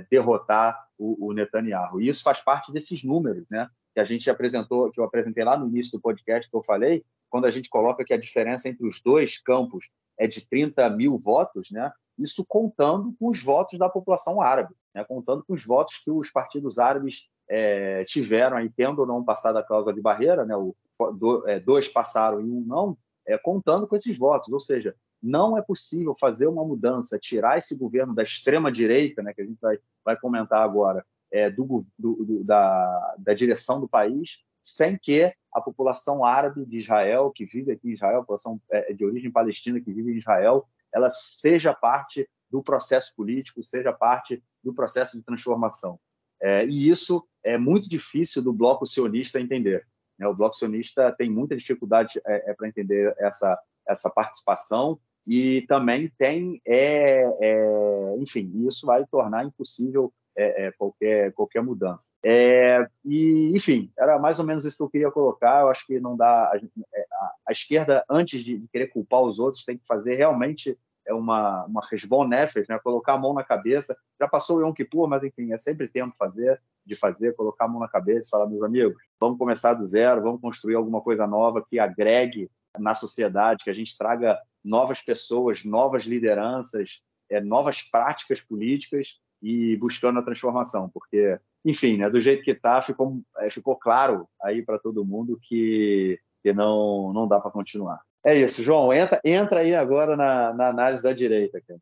é, derrotar o, o, Netanyahu. E isso faz parte desses números, né? Que a gente apresentou, que eu apresentei lá no início do podcast que eu falei, quando a gente coloca que a diferença entre os dois campos é de 30 mil votos, né? Isso contando com os votos da população árabe, né? contando com os votos que os partidos árabes é, tiveram aí, tendo ou não passado a cláusula de barreira, né? O, do, é, dois passaram e um não, é, contando com esses votos. Ou seja, não é possível fazer uma mudança, tirar esse governo da extrema direita, né, que a gente vai, vai comentar agora, é, do, do, do, da, da direção do país, sem que a população árabe de Israel, que vive aqui em Israel, a população é, de origem palestina que vive em Israel, ela seja parte do processo político, seja parte do processo de transformação. É, e isso é muito difícil do bloco sionista entender. Né? O bloco sionista tem muita dificuldade é, é para entender essa, essa participação e também tem, é, é, enfim, isso vai tornar impossível é, é, qualquer, qualquer mudança. É, e, enfim, era mais ou menos isso que eu queria colocar. Eu acho que não dá. A, é, a, esquerda, antes de, de, querer culpar os outros, tem que fazer realmente é uma, uma resbon nefes, né? colocar a mão na cabeça. Já passou o Yom Kippur, mas enfim, é sempre tempo fazer, de fazer, colocar a mão na cabeça e falar, meus amigos, vamos começar do zero, vamos construir alguma coisa nova que agregue na sociedade, que a gente traga novas pessoas, novas lideranças, é, novas práticas políticas e buscando a transformação, porque, enfim, né, do jeito que está, ficou, é, ficou claro aí para todo mundo que, que não, não dá para continuar. É isso, João, entra, entra aí agora na, na análise da direita. Cara.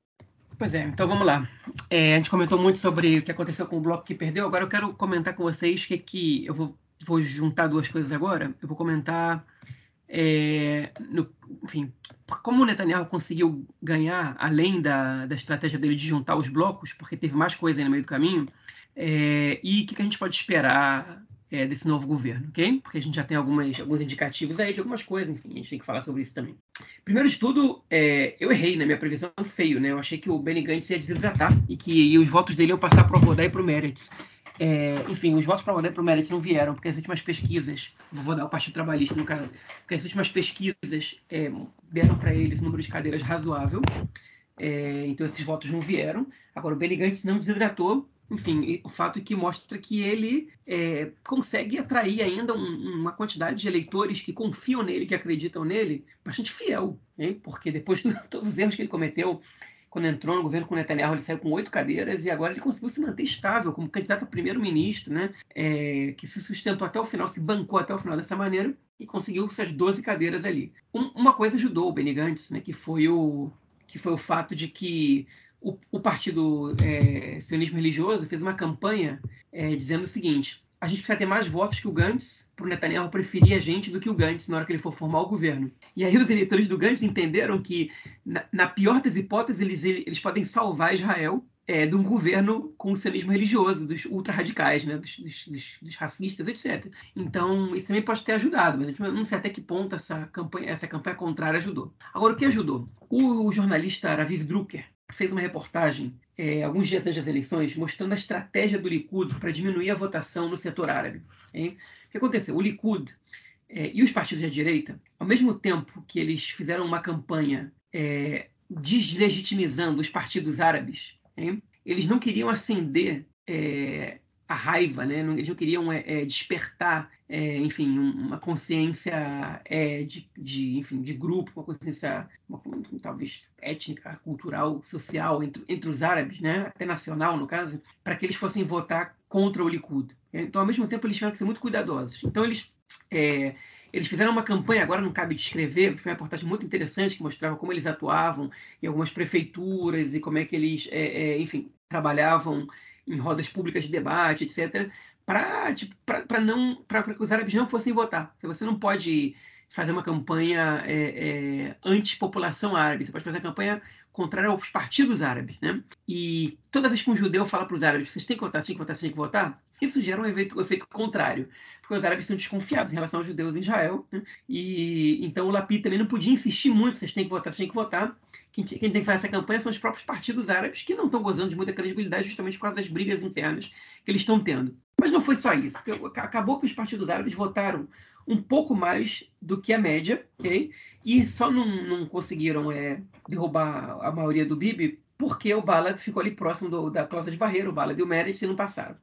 Pois é, então vamos lá. É, a gente comentou muito sobre o que aconteceu com o bloco que perdeu, agora eu quero comentar com vocês que, que eu vou, vou juntar duas coisas agora. Eu vou comentar é, no, enfim, como o Netanyahu conseguiu ganhar, além da, da estratégia dele de juntar os blocos, porque teve mais coisa aí no meio do caminho, é, e o que, que, a gente pode esperar é, desse novo governo, ok? Porque a gente já tem algumas, alguns indicativos aí de algumas coisas, enfim, a gente tem que falar sobre isso também. Primeiro de tudo, é, eu errei na minha previsão feio, né? Eu achei que o Benny Gantz ia desidratar e que e os votos dele iam passar para o Rodar e para o Meretz. É, enfim, os votos para o Merit não vieram, porque as últimas pesquisas, vou dar o Partido Trabalhista no caso, porque as últimas pesquisas é, deram para eles um número de cadeiras razoável, é, então esses votos não vieram. Agora, o Benny Gantz não desidratou, enfim, o fato é que mostra que ele é, consegue atrair ainda um, uma quantidade de eleitores que confiam nele, que acreditam nele, bastante fiel, hein? porque depois de todos os erros que ele cometeu, quando entrou no governo com o Netanyahu, ele saiu com oito cadeiras e agora ele conseguiu se manter estável como candidato a primeiro-ministro, né? É, que se sustentou até o final, se bancou até o final dessa maneira e conseguiu suas 12 cadeiras ali. Um, uma coisa ajudou o Benny Gantz, né? Que foi o, que foi o fato de que o, o partido é, sionismo religioso fez uma campanha é, dizendo o seguinte: a gente precisa ter mais votos que o Gantz para o Netanyahu preferir a gente do que o Gantz na hora que ele for formar o governo. E aí os eleitores do Gantz entenderam que, na, na pior das hipóteses, eles, eles podem salvar Israel é, de um governo com o sionismo religioso, dos ultra-radicais, né, dos, dos, dos, racistas, etc. Então, isso também pode ter ajudado, mas a gente não sei até que ponto essa campanha, essa campanha contrária ajudou. Agora, o que ajudou? O, o jornalista Raviv Drucker fez uma reportagem é, alguns dias antes das eleições mostrando a estratégia do Likud para diminuir a votação no setor árabe. Hein? O que aconteceu? O Likud é, e os partidos da direita, ao mesmo tempo que eles fizeram uma campanha é, deslegitimizando os partidos árabes, hein? eles não queriam acender é, a raiva, né? eles não queriam é, é, despertar, é, enfim, uma consciência é, de, de, enfim, de grupo, uma consciência uma, talvez étnica, cultural, social entre, entre os árabes, né? até nacional no caso, para que eles fossem votar contra o Likud. Então, ao mesmo tempo, eles tiveram que ser muito cuidadosos. Então, eles é, eles fizeram uma campanha, agora não cabe descrever, foi uma reportagem muito interessante que mostrava como eles atuavam em algumas prefeituras e como é que eles, é, é, enfim, trabalhavam em rodas públicas de debate, etc., para tipo, não para que os árabes não fossem votar. Você não pode fazer uma campanha é, é, anti-população árabe, você pode fazer uma campanha contrária aos partidos árabes. Né? E toda vez que um judeu fala para os árabes, vocês têm que votar, vocês têm que votar, vocês têm que votar, isso gera um efeito, um efeito contrário, porque os árabes são desconfiados em relação aos judeus em Israel, né? e então o Lapid também não podia insistir muito, vocês têm que votar, vocês têm que votar, quem, quem, tem que fazer essa campanha são os próprios partidos árabes, que não estão gozando de muita credibilidade justamente por causa das brigas internas que eles estão tendo. Mas não foi só isso. Acabou que os partidos árabes votaram um pouco mais do que a média, ok? E só não, não conseguiram é, derrubar a maioria do Bibi porque o Ballard ficou ali próximo do, da cláusula de barreira, o Ballard e o Meredith não passaram.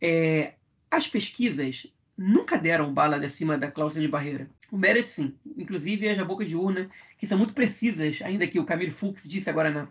É, as pesquisas nunca deram Ballard acima da cláusula de barreira. O Meredith, sim. Inclusive as boca de urna, que são muito precisas, ainda que o Camilo Fux disse agora na,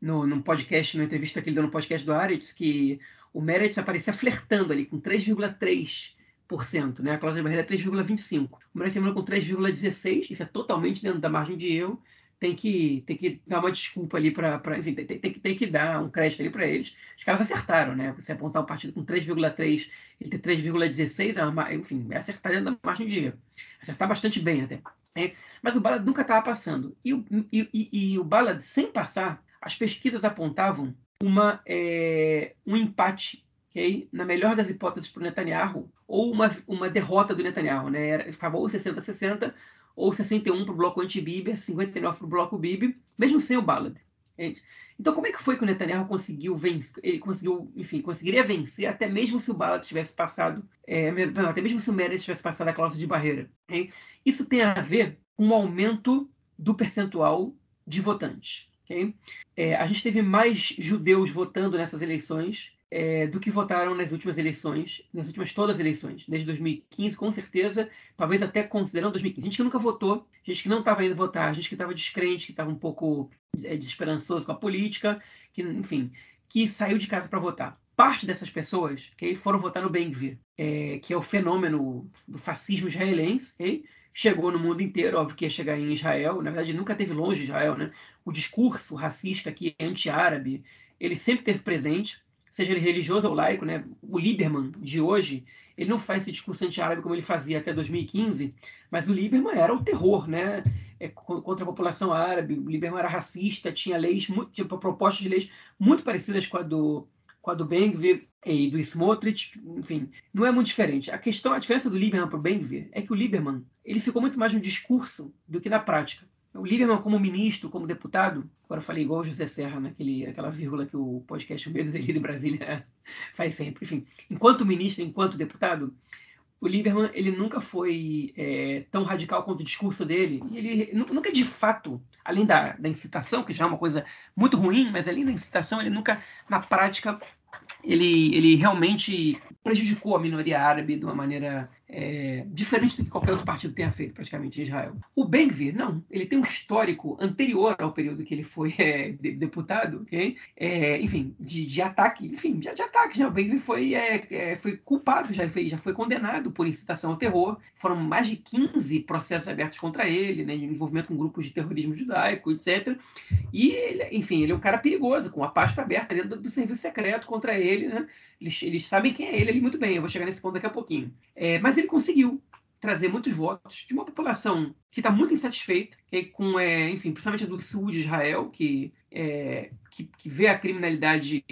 no, no podcast, na entrevista que ele deu no podcast do Aretz, que o Meredith aparecia flertando ali com 3,3%, né? A cláusula de barreira é 3,25%. O Meredith terminou com 3,16%, isso é totalmente dentro da margem de erro. Tem que, tem que dar uma desculpa ali para. Enfim, tem, tem, tem, que dar um crédito ali para eles. Os caras acertaram, né? Você apontar um partido com 3,3%, ele ter 3,16%, é enfim, é acertar dentro da margem de erro. Acertar bastante bem até. É, mas o Ballard nunca estava passando. E, e, e, e o Ballard, sem passar, as pesquisas apontavam uma, é, um empate, okay? na melhor das hipóteses para o Netanyahu, ou uma, uma derrota do Netanyahu. Né? Era, ficava ou 60-60, ou 61 para o bloco anti-Bibi, 59 para o bloco Bibi, mesmo sem o Ballard. Então, como é que foi que o Netanyahu conseguiu vencer? Ele conseguiu, enfim, conseguiria vencer até mesmo se o Ballard tivesse passado, é, até mesmo se o Meredith tivesse passado a cláusula de barreira. Isso tem a ver com o aumento do percentual de votantes. Okay? É, a gente teve mais judeus votando nessas eleições é, do que votaram nas últimas eleições, nas últimas todas as eleições, desde 2015, com certeza, talvez até considerando 2015. Gente que nunca votou, gente que não estava indo votar, gente que estava descrente, que estava um pouco é, desesperançoso com a política, que, enfim, que saiu de casa para votar. Parte dessas pessoas que foram votar no Ben-Gvir, é, que é o fenômeno do fascismo israelense, okay? chegou no mundo inteiro, óbvio que ia chegar em Israel, na verdade nunca teve longe de Israel, né? O discurso racista aqui anti-árabe, ele sempre teve presente, seja ele religioso ou laico, né? O Lieberman de hoje, ele não faz esse discurso anti-árabe como ele fazia até 2015, mas o Lieberman era o terror, né? É, contra a população árabe. O Lieberman era racista, tinha leis, tinha propostas de leis muito parecidas com a do com a do Bengvir e do Smotrich, enfim, não é muito diferente. A questão, a diferença do Lieberman para o Bengvir é que o Lieberman ele ficou muito mais no discurso do que na prática. O Lieberman, como ministro, como deputado, agora falei igual o José Serra, naquele, aquela vírgula que o podcast Medo Delírio em Brasília faz sempre. Enfim, enquanto ministro, enquanto deputado, o Lieberman ele nunca foi é, tão radical quanto o discurso dele. E ele nunca, de fato, além da, da incitação, que já é uma coisa muito ruim, mas além da incitação, ele nunca, na prática, ele, ele realmente prejudicou a minoria árabe de uma maneira é, diferente do que qualquer outro partido tenha feito, praticamente, em Israel. O Ben-Gvir, não. Ele tem um histórico anterior ao período que ele foi é, de, deputado, okay? É, enfim, de, de, ataque, enfim, de, de ataques. Né? O Ben-Gvir foi, é, é, foi culpado, já foi, já foi condenado por incitação ao terror. Foram mais de 15 processos abertos contra ele, né, de envolvimento com grupos de terrorismo judaico, etc. E, ele, enfim, ele é um cara perigoso, com a pasta aberta dentro do, do serviço secreto contra ele, né? Eles, eles sabem quem é ele ali muito bem, eu vou chegar nesse ponto daqui a pouquinho. É, mas ele conseguiu trazer muitos votos de uma população que está muito insatisfeita, que é com, é, enfim, principalmente do sul de Israel, que, é, que, que, vê a criminalidade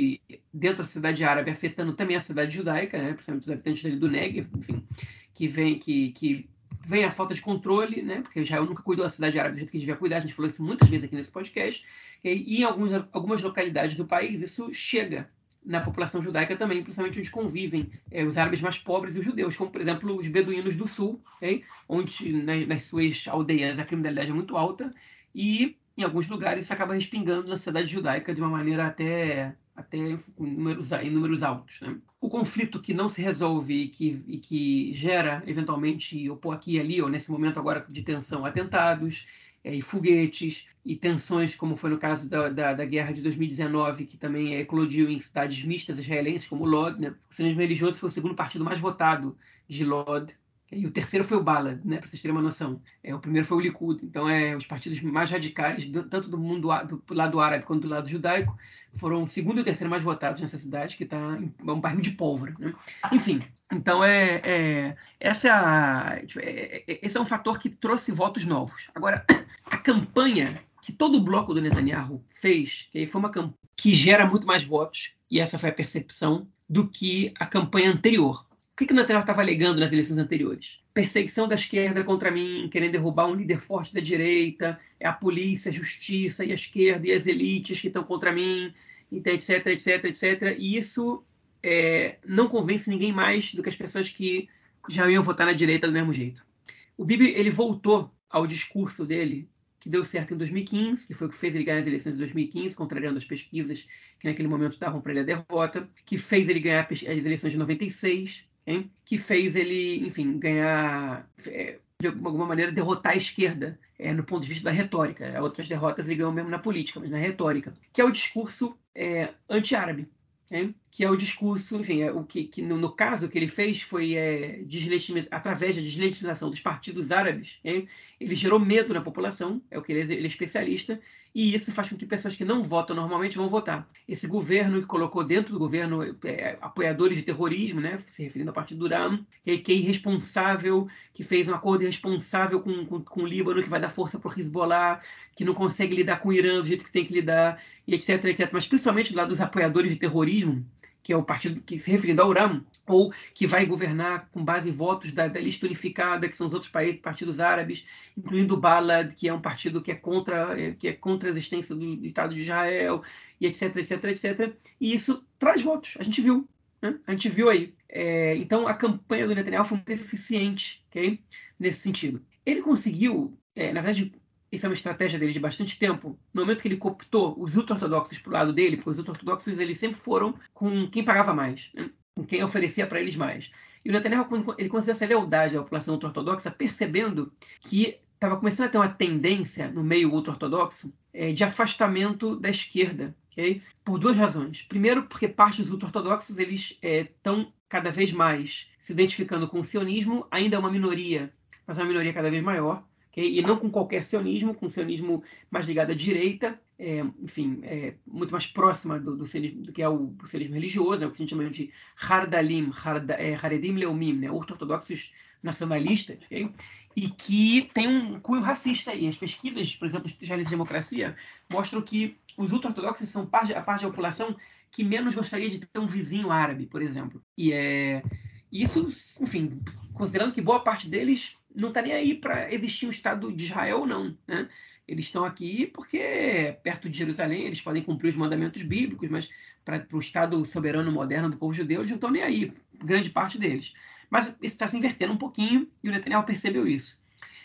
dentro da cidade árabe afetando também a cidade judaica, né, principalmente os habitantes do Negev, enfim, que vem, que, que vem a falta de controle, né, porque Israel nunca cuidou da cidade árabe do jeito que devia cuidar, a gente falou isso muitas vezes aqui nesse podcast, e, e em alguns, algumas localidades do país isso chega na população judaica também, principalmente onde convivem é, os árabes mais pobres e os judeus, como por exemplo os beduínos do sul, okay? onde nas, nas, suas aldeias a criminalidade é muito alta e em alguns lugares isso acaba respingando na cidade judaica de uma maneira até até em números, em números altos. Né? O conflito que não se resolve e que, e que gera eventualmente, ou aqui e ali, ou nesse momento agora de tensão, atentados, e foguetes e tensões, como foi no caso da, da, da guerra de 2019, que também é, eclodiu em cidades mistas israelenses, como Lod. Né? O sionismo religioso foi o segundo partido mais votado de Lod. E o terceiro foi o Bala, né, para vocês terem uma noção. É, o primeiro foi o Likud. Então, é, os partidos mais radicais, do, tanto do mundo do, do lado árabe quanto do lado judaico, foram o segundo e o terceiro mais votados nessa cidade, que está é um bairro de pólvora. Né? Enfim, então é, é, essa é a, tipo, é, é, esse é um fator que trouxe votos novos. Agora, a campanha que todo o bloco do Netanyahu fez, que foi uma campanha que gera muito mais votos, e essa foi a percepção, do que a campanha anterior. O que, que o Netanyahu estava alegando nas eleições anteriores? Perseguição da esquerda contra mim, querendo derrubar um líder forte da direita, é a polícia, a justiça e a esquerda e as elites que estão contra mim, etc, etc, etc. E isso é, não convence ninguém mais do que as pessoas que já iam votar na direita do mesmo jeito. O Bibi ele voltou ao discurso dele que deu certo em 2015, que foi o que fez ele ganhar as eleições de 2015, contrariando as pesquisas que naquele momento davam para ele a derrota, que fez ele ganhar as eleições de 96, hein? que fez ele, enfim, ganhar, é, de alguma maneira, derrotar a esquerda é, no ponto de vista da retórica. Outras derrotas ele ganhou mesmo na política, mas na retórica, que é o discurso é, anti-árabe que é o discurso, enfim, é o que, que no, no, caso que ele fez foi é, através da deslegitimização dos partidos árabes, ele gerou medo na população, é o que ele, ele é especialista, e isso faz com que pessoas que não votam normalmente vão votar. Esse governo que colocou dentro do governo é, apoiadores de terrorismo, né, se referindo ao partido do Ram, que, que é irresponsável, que fez um acordo irresponsável com, com, com o Líbano, que vai dar força para o Hezbollah, que não consegue lidar com o Irã do jeito que tem que lidar, e etc, etc. Mas principalmente do lado dos apoiadores de terrorismo, que é o partido que se referindo ao URAM, ou que vai governar com base em votos da, da, lista unificada, que são os outros países, partidos árabes, incluindo o Balad, que é um partido que é contra, é, que é contra a existência do, do Estado de Israel, e etc, etc, etc. E isso traz votos, a gente viu. Né? A gente viu aí. É, então, a campanha do Netanyahu foi muito eficiente okay? nesse sentido. Ele conseguiu, é, na verdade, isso é uma estratégia dele de bastante tempo, no momento que ele cooptou os ultra-ortodoxos para o lado dele, porque os ultra-ortodoxos eles sempre foram com quem pagava mais, né? com quem oferecia para eles mais. E o Netanyahu ele conseguiu essa lealdade à população ultra-ortodoxa, percebendo que estava começando a ter uma tendência no meio ultra-ortodoxo é, de afastamento da esquerda, okay? por duas razões. Primeiro, porque parte dos ultra-ortodoxos estão é, cada vez mais se identificando com o sionismo, ainda é uma minoria, mas é uma minoria cada vez maior. Okay? E não com qualquer sionismo, com sionismo mais ligado à direita, é, enfim, é, muito mais próxima do, do, sionismo, do que é o, o sionismo religioso, é o que a gente chama de Hardalim, Harda, é, Haredim Leumim, né? ortodoxos nacionalistas, okay? e que tem um cunho racista aí. As pesquisas, por exemplo, de de democracia, mostram que os ultra-ortodoxos são a parte da população que menos gostaria de ter um vizinho árabe, por exemplo. E é isso, enfim, considerando que boa parte deles não está nem aí para existir o Estado de Israel ou não. Né? Eles estão aqui porque, perto de Jerusalém, eles podem cumprir os mandamentos bíblicos, mas para o Estado soberano moderno do povo judeu, eles não estão nem aí, grande parte deles. Mas isso está se invertendo um pouquinho e o Netanyahu percebeu isso.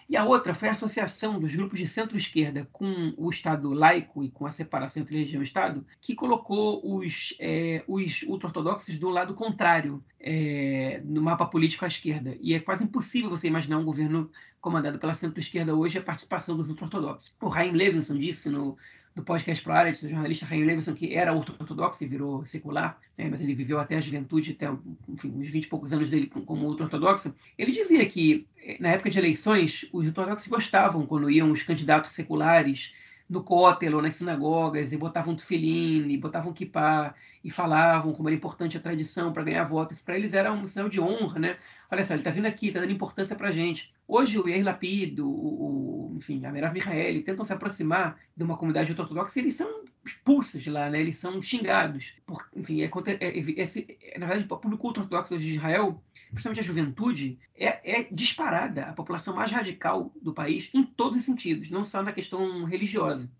E a outra foi a associação dos grupos de centro-esquerda com o Estado laico e com a separação entre religião e Estado, que colocou os, é, os ultra-ortodoxos do lado contrário é, no mapa político à esquerda. E é quase impossível você imaginar um governo comandado pela centro-esquerda hoje a participação dos ultra-ortodoxos. O Chaim Levinson disse no, do podcast Pro Aretz, o jornalista Chaim Levinson, que era ortodoxo e virou secular, né, mas ele viveu até a juventude, até enfim, uns 20 e poucos anos dele como ortodoxo, ele dizia que, eh, na época de eleições, os ortodoxos gostavam quando iam os candidatos seculares no cótel ou nas sinagogas e botavam tefilim, e botavam kippah e falavam como era importante a tradição para ganhar votos. Para eles era um sinal de honra, né? Olha só, ele está vindo aqui, está dando importância para a gente. Hoje o Yair Lapid, o, enfim, a Merav Mihaeli tentam se aproximar de uma comunidade ortodoxa e eles são expulsos de lá, né? Eles são xingados. Por, enfim, é, é, é, esse, na verdade, o público ortodoxo de Israel, principalmente a juventude, é, é disparada a população mais radical do país em todos os sentidos, não só na questão religiosa.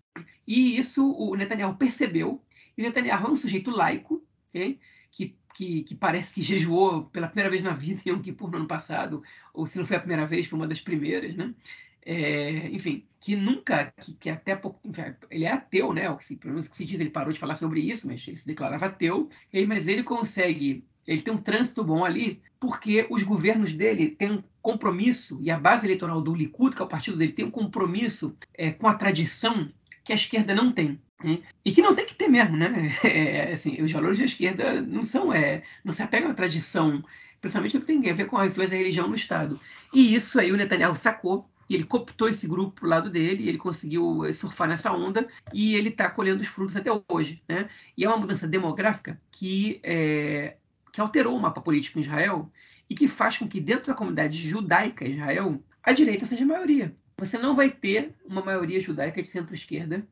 E isso o Netanyahu percebeu. E Netanyahu é um sujeito laico, okay? que que, que, parece que jejuou pela primeira vez na vida em Yom Kippur no ano passado, ou se não foi a primeira vez, foi uma das primeiras, né? É, enfim, que nunca, que, que até pouco, ele é ateu, né? O que se, pelo menos o que se diz, ele parou de falar sobre isso, mas ele se declarava ateu, e, mas ele consegue, ele tem um trânsito bom ali, porque os governos dele têm um compromisso, e a base eleitoral do Likud, que é o partido dele, tem um compromisso é, com a tradição que a esquerda não tem. Né? E que não tem que ter mesmo, né? É, assim, os valores da esquerda não são, é, não se apegam à tradição, principalmente no que tem a ver com a influência da religião no Estado. E isso aí o Netanyahu sacou, e ele cooptou esse grupo pro lado dele, ele conseguiu eh, surfar nessa onda, e ele está colhendo os frutos até hoje. Né? E é uma mudança demográfica que, é, que alterou o mapa político em Israel e que faz com que, dentro da comunidade judaica em Israel, a direita seja a maioria. Você não vai ter uma maioria judaica de centro-esquerda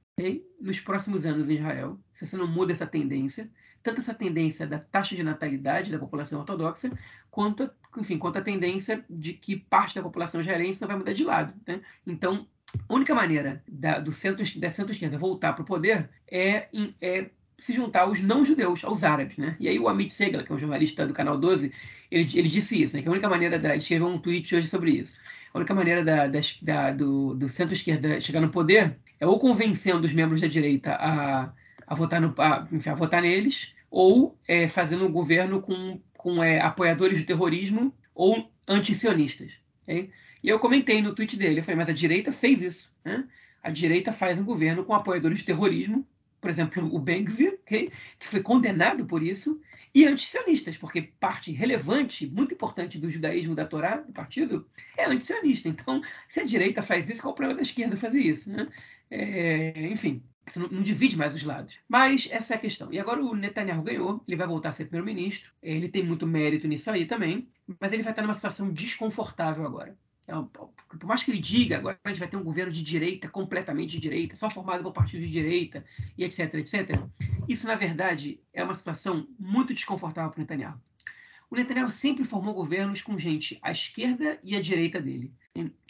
nos próximos anos em Israel, se você não muda essa tendência, tanto essa tendência da taxa de natalidade da população ortodoxa, quanto, enfim, quanto a tendência de que parte da população israelense não vai mudar de lado. Né? Então, a única maneira da, do centro, da centro-esquerda voltar para o poder é, é se juntar aos não-judeus, aos árabes. Né? E aí o Amit Segal, que é um jornalista do Canal 12, ele, ele disse isso, né? que a única maneira da... Ele escreveu um tweet hoje sobre isso. A única maneira da, da, da do, do centro-esquerda chegar no poder é ou convencendo os membros da direita a, a, votar, no, a, enfim, a votar neles, ou é, fazendo um governo com, com é, apoiadores do terrorismo ou antisionistas. Okay? E eu comentei no tweet dele, eu falei, mas a direita fez isso. Né? A direita faz um governo com apoiadores de terrorismo, por exemplo, o Ben-Gvir, okay? que foi condenado por isso, e antisionistas, porque parte relevante, muito importante do judaísmo da Torá, do partido, é antisionista. Então, se a direita faz isso, qual o problema da esquerda fazer isso? Né? É, enfim, você não, não, divide mais os lados. Mas essa é a questão. E agora o Netanyahu ganhou, ele vai voltar a ser primeiro-ministro, ele tem muito mérito nisso aí também, mas ele vai estar numa situação desconfortável agora. É por mais que ele diga, agora a gente vai ter um governo de direita, completamente de direita, só formado por partidos de direita, e etc, etc. Isso, na verdade, é uma situação muito desconfortável para o Netanyahu. O Netanyahu sempre formou governos com gente à esquerda e à direita dele,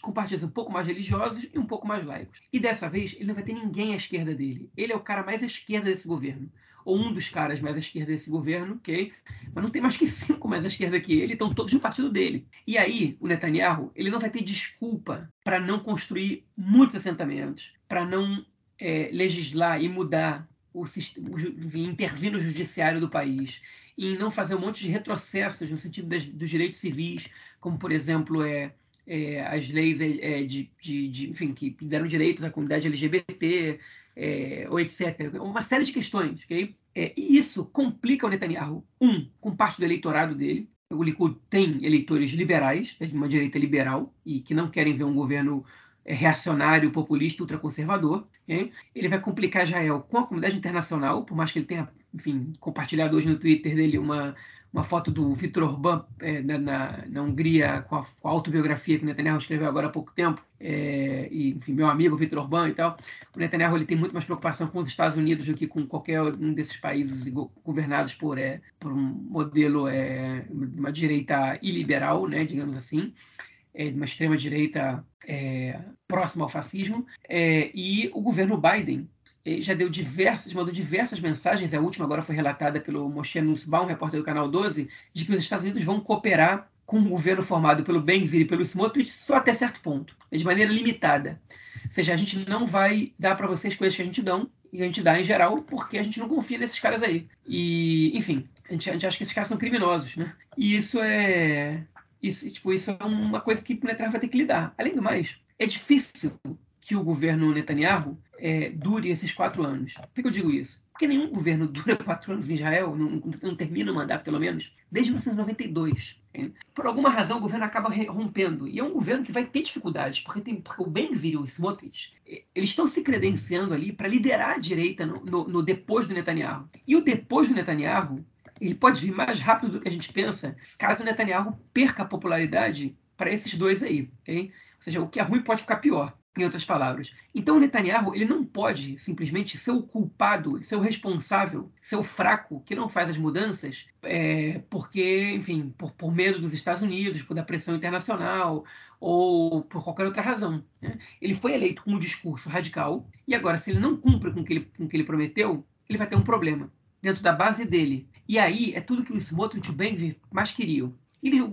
com partidos um pouco mais religiosos e um pouco mais laicos. E dessa vez ele não vai ter ninguém à esquerda dele. Ele é o cara mais à esquerda desse governo ou um dos caras mais à esquerda desse governo, ok? Mas não tem mais que cinco mais à esquerda que ele, estão todos no partido dele. E aí, o Netanyahu, ele não vai ter desculpa para não construir muitos assentamentos, para não é, legislar e mudar o sistema, intervir no judiciário do país, e não fazer um monte de retrocessos no sentido das, dos direitos civis, como, por exemplo, é, é, as leis é, de, de, de, enfim, que deram direitos à comunidade LGBT, é, ou etc. Uma série de questões. Okay? É, e isso complica o Netanyahu, um, com parte do eleitorado dele. O Likud tem eleitores liberais, é de uma direita liberal, e que não querem ver um governo é, reacionário, populista, ultraconservador. Okay? Ele vai complicar Israel com a comunidade internacional, por mais que ele tenha, enfim, compartilhado hoje no Twitter dele uma uma foto do Viktor Orbán é, na, na, na, Hungria com a, com a, autobiografia que o Netanyahu escreveu agora há pouco tempo, é, e, enfim, meu amigo Viktor Orbán e tal. O Netanyahu ele tem muito mais preocupação com os Estados Unidos do que com qualquer um desses países governados por, é, por um modelo, é, uma direita iliberal, né, digamos assim, é, uma extrema-direita é, próxima ao fascismo, é, e o governo Biden já deu diversas, mandou diversas mensagens, a última agora foi relatada pelo Moshe Nussbaum, repórter do Canal 12, de que os Estados Unidos vão cooperar com um governo formado pelo Ben-Gvir e pelo Smotrich só até certo ponto, de maneira limitada. Ou seja, a gente não vai dar para vocês coisas que a gente dão, e a gente dá em geral, porque a gente não confia nesses caras aí. E, enfim, a gente, a gente acha que esses caras são criminosos, né? E isso é... Isso, tipo, isso é uma coisa que o Netanyahu vai ter que lidar. Além do mais, é difícil que o governo Netanyahu é, dure esses quatro anos. Por que eu digo isso? Porque nenhum governo dura quatro anos em Israel, não, não termina o mandato, pelo menos, desde 1992. Hein? Por alguma razão, o governo acaba rompendo. E é um governo que vai ter dificuldades, porque, tem, porque o Ben-Gvir e o Smotrich, eles estão se credenciando ali para liderar a direita no, no, no depois do Netanyahu. E o depois do Netanyahu, ele pode vir mais rápido do que a gente pensa, caso o Netanyahu perca a popularidade para esses dois aí. Ou seja, o que é ruim pode ficar pior em outras palavras. Então Netanyahu ele não pode simplesmente ser o culpado, ser o responsável, ser o fraco que não faz as mudanças, é, porque, enfim, por, por, medo dos Estados Unidos, por da pressão internacional ou por qualquer outra razão. Né? Ele foi eleito com um discurso radical e agora, se ele não cumpre com o que ele, com o que ele prometeu, ele vai ter um problema dentro da base dele. E aí é tudo que o Smotrich e mais queriam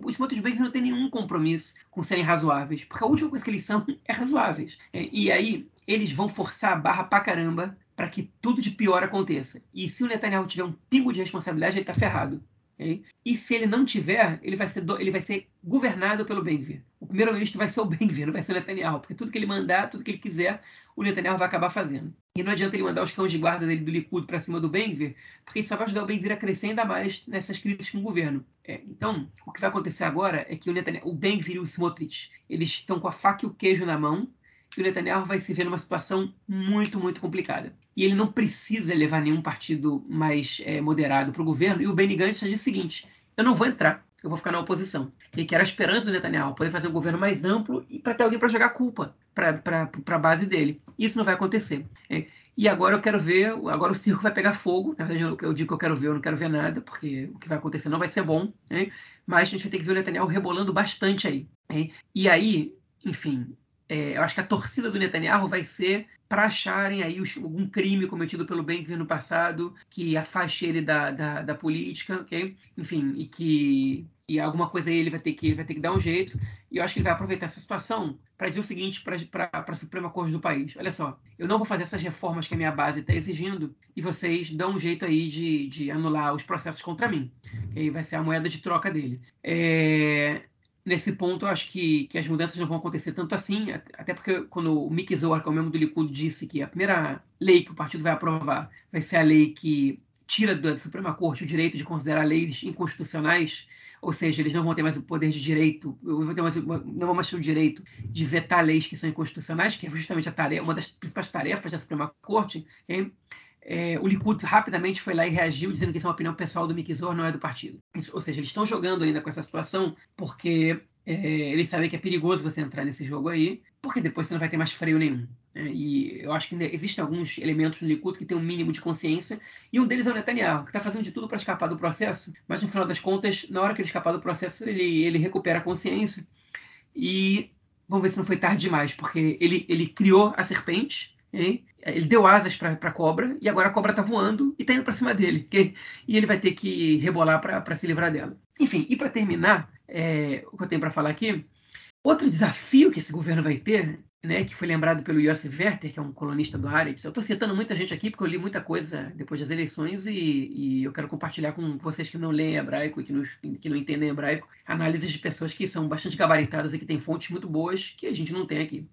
os motoristas não têm nenhum compromisso com serem razoáveis, porque a última coisa que eles são é razoáveis. É, e aí eles vão forçar a barra pra caramba para que tudo de pior aconteça. E se o Netanyahu tiver um pingo de responsabilidade, ele está ferrado. Okay? E se ele não tiver, ele vai ser, do, ele vai ser governado pelo Ben-Gvir. O primeiro-ministro vai ser o Ben-Gvir, não vai ser o Netanyahu, porque tudo que ele mandar, tudo que ele quiser, o Netanyahu vai acabar fazendo. E não adianta ele mandar os cães de guarda dele do Likud para cima do Ben-Gvir, porque isso só vai ajudar o Ben-Gvir a crescer ainda mais nessas crises com o governo. É, então, o que vai acontecer agora é que o, Netanyahu, o Ben-Gvir e o Smotrich, eles estão com a faca e o queijo na mão, e o Netanyahu vai se ver numa situação muito, muito complicada. E ele não precisa levar nenhum partido mais é, moderado para o governo. E o Benny Gantz diz o seguinte: eu não vou entrar, eu vou ficar na oposição. E que era a esperança do Netanyahu, poder fazer um governo mais amplo e para ter alguém para jogar culpa para a base dele. Isso não vai acontecer. É, e agora eu quero ver, agora o circo vai pegar fogo. Na verdade, eu, eu, digo que eu quero ver, eu não quero ver nada, porque o que vai acontecer não vai ser bom. Né? Mas a gente vai ter que ver o Netanyahu rebolando bastante aí. Né? E aí, enfim, é, eu acho que a torcida do Netanyahu vai ser para acharem aí algum crime cometido pelo Ben-Gvir no passado que afaste ele da, da, da, política? Enfim, e que e alguma coisa aí ele vai ter que vai ter que dar um jeito. E eu acho que ele vai aproveitar essa situação para dizer o seguinte para a Suprema Corte do país: olha só, eu não vou fazer essas reformas que a minha base está exigindo e vocês dão um jeito aí de, de anular os processos contra mim. Que vai ser a moeda de troca dele. É, nesse ponto, eu acho que, que as mudanças não vão acontecer tanto assim, até porque quando o Mick Zohar, que é o membro do Likud, disse que a primeira lei que o partido vai aprovar vai ser a lei que tira da Suprema Corte o direito de considerar leis inconstitucionais, ou seja, eles não vão ter mais o poder de direito, não vão mais ter o direito de vetar leis que são inconstitucionais, que é justamente a tarefa, uma das principais tarefas da Suprema Corte. Okay? é, o Likud rapidamente foi lá e reagiu, dizendo que isso é uma opinião pessoal do Mikizor, não é do partido. Ou seja, eles estão jogando ainda com essa situação porque é, eles sabem que é perigoso você entrar nesse jogo aí, porque depois você não vai ter mais freio nenhum. Né? E eu acho que existem alguns elementos no Likud que têm um mínimo de consciência, e um deles é o Netanyahu, que está fazendo de tudo para escapar do processo, mas no final das contas, na hora que ele escapar do processo, ele, ele recupera a consciência. E vamos ver se não foi tarde demais, porque ele, ele criou a serpente, hein? ele deu asas para a cobra e agora a cobra está voando e está indo para cima dele. Que, e ele vai ter que rebolar para se livrar dela. Enfim, e para terminar, é, o que eu tenho para falar aqui, outro desafio que esse governo vai ter, né, que foi lembrado pelo Yossi Werther, que é um colunista do Haaretz. Eu estou citando muita gente aqui porque eu li muita coisa depois das eleições e, e, eu quero compartilhar com vocês que não leem hebraico e que não, que não entendem hebraico análises de pessoas que são bastante gabaritadas e que têm fontes muito boas que a gente não tem aqui.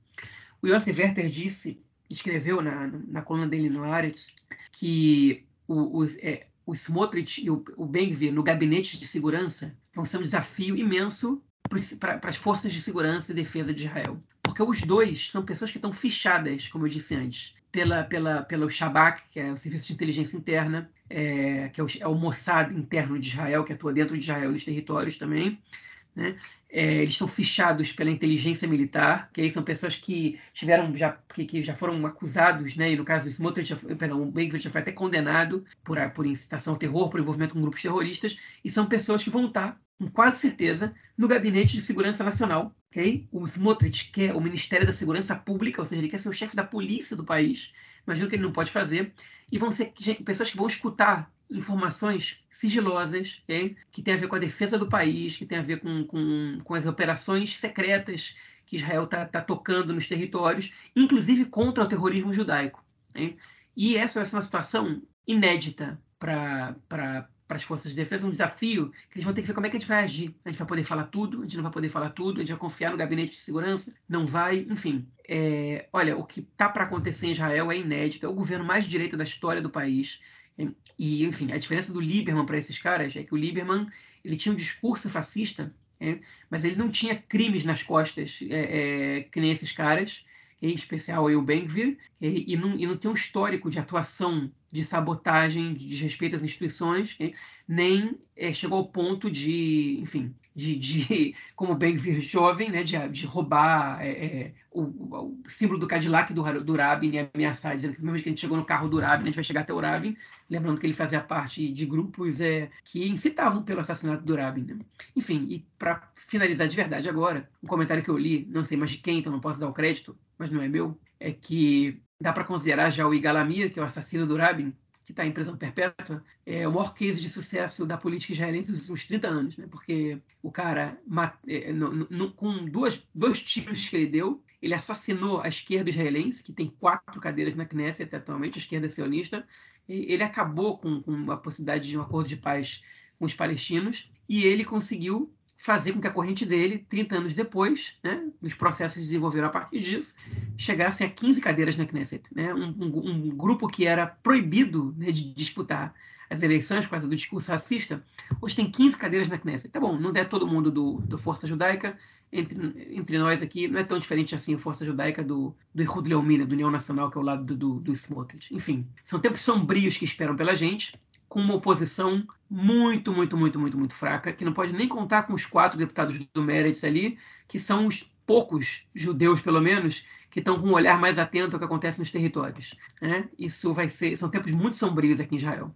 O Yossi Werther disse escreveu na, na coluna dele no Aretz que o, o, é, o Smotrich e o, o Ben-Gvir no gabinete de segurança vão ser um desafio imenso para as forças de segurança e defesa de Israel. Porque os dois são pessoas que estão fichadas, como eu disse antes, pela, pela, pelo Shabak, que é o Serviço de Inteligência Interna, é, que é o, é o Mossad interno de Israel, que atua dentro de Israel nos territórios também. Né? É, eles estão fichados pela inteligência militar, que aí são pessoas que tiveram já que, que já foram acusados, né? E no caso Smotrich, perdão, o Benvir já foi até condenado por, por incitação ao terror, por envolvimento com grupos terroristas, e são pessoas que vão estar, com quase certeza, no gabinete de segurança nacional, ok? O Smotrich quer o Ministério da Segurança Pública, ou seja, ele quer ser o chefe da polícia do país. Imagino que ele não pode fazer. E vão ser pessoas que vão escutar informações sigilosas, okay? que tem a ver com a defesa do país, que tem a ver com, com, com as operações secretas que Israel está tá tocando nos territórios, inclusive contra o terrorismo judaico. Okay? E essa vai ser uma situação inédita para para as forças de defesa, um desafio que eles vão ter que ver como é que a gente vai agir. A gente vai poder falar tudo, a gente não vai poder falar tudo, a gente vai confiar no gabinete de segurança, não vai, enfim. É, olha, o que está para acontecer em Israel é inédito, é o governo mais direito da história do país. E, enfim, a diferença do Lieberman para esses caras é que o Lieberman ele tinha um discurso fascista, é, mas ele não tinha crimes nas costas é, é, que nem esses caras, em especial o Ben-Gvir, e, e, não, e não tem um histórico de atuação de sabotagem, de desrespeito às instituições, nem é, chegou ao ponto de, enfim, de, de como bem vir jovem, né, de, de roubar é, é, o, o, símbolo do Cadillac do, do Rabin e ameaçar, dizendo que mesmo que a gente chegou no carro do Rabin, a gente vai chegar até o Rabin, lembrando que ele fazia parte de grupos é, que incitavam pelo assassinato do Rabin. Né? Enfim, e para finalizar de verdade agora, um comentário que eu li, não sei mais de quem, então não posso dar o crédito, mas não é meu, é que dá para considerar já o Igalamir, que é o assassino do Rabin, que está em prisão perpétua, é o maior case de sucesso da política israelense dos últimos 30 anos, né? porque o cara, é, com duas, dois tiros que ele deu, ele assassinou a esquerda israelense, que tem quatro cadeiras na Knesset atualmente, a esquerda sionista, ele acabou com, com a possibilidade de um acordo de paz com os palestinos, e ele conseguiu fazer com que a corrente dele, 30 anos depois, né, os processos que desenvolveram a partir disso, chegassem a 15 cadeiras na Knesset. Né, um, um, um grupo que era proibido né, de disputar as eleições por causa do discurso racista, hoje tem 15 cadeiras na Knesset. Tá bom, não é todo mundo do, do Força Judaica, entre, entre nós aqui, não é tão diferente assim a Força Judaica do, do Ihud Leomina, do União Nacional, que é o lado do, do, do Smotrich. Enfim, são tempos sombrios que esperam pela gente, com uma oposição muito, muito, muito, muito, muito fraca, que não pode nem contar com os quatro deputados do Meretz ali, que são os poucos judeus, pelo menos, que estão com um olhar mais atento ao que acontece nos territórios. Né? Isso vai ser, são tempos muito sombrios aqui em Israel.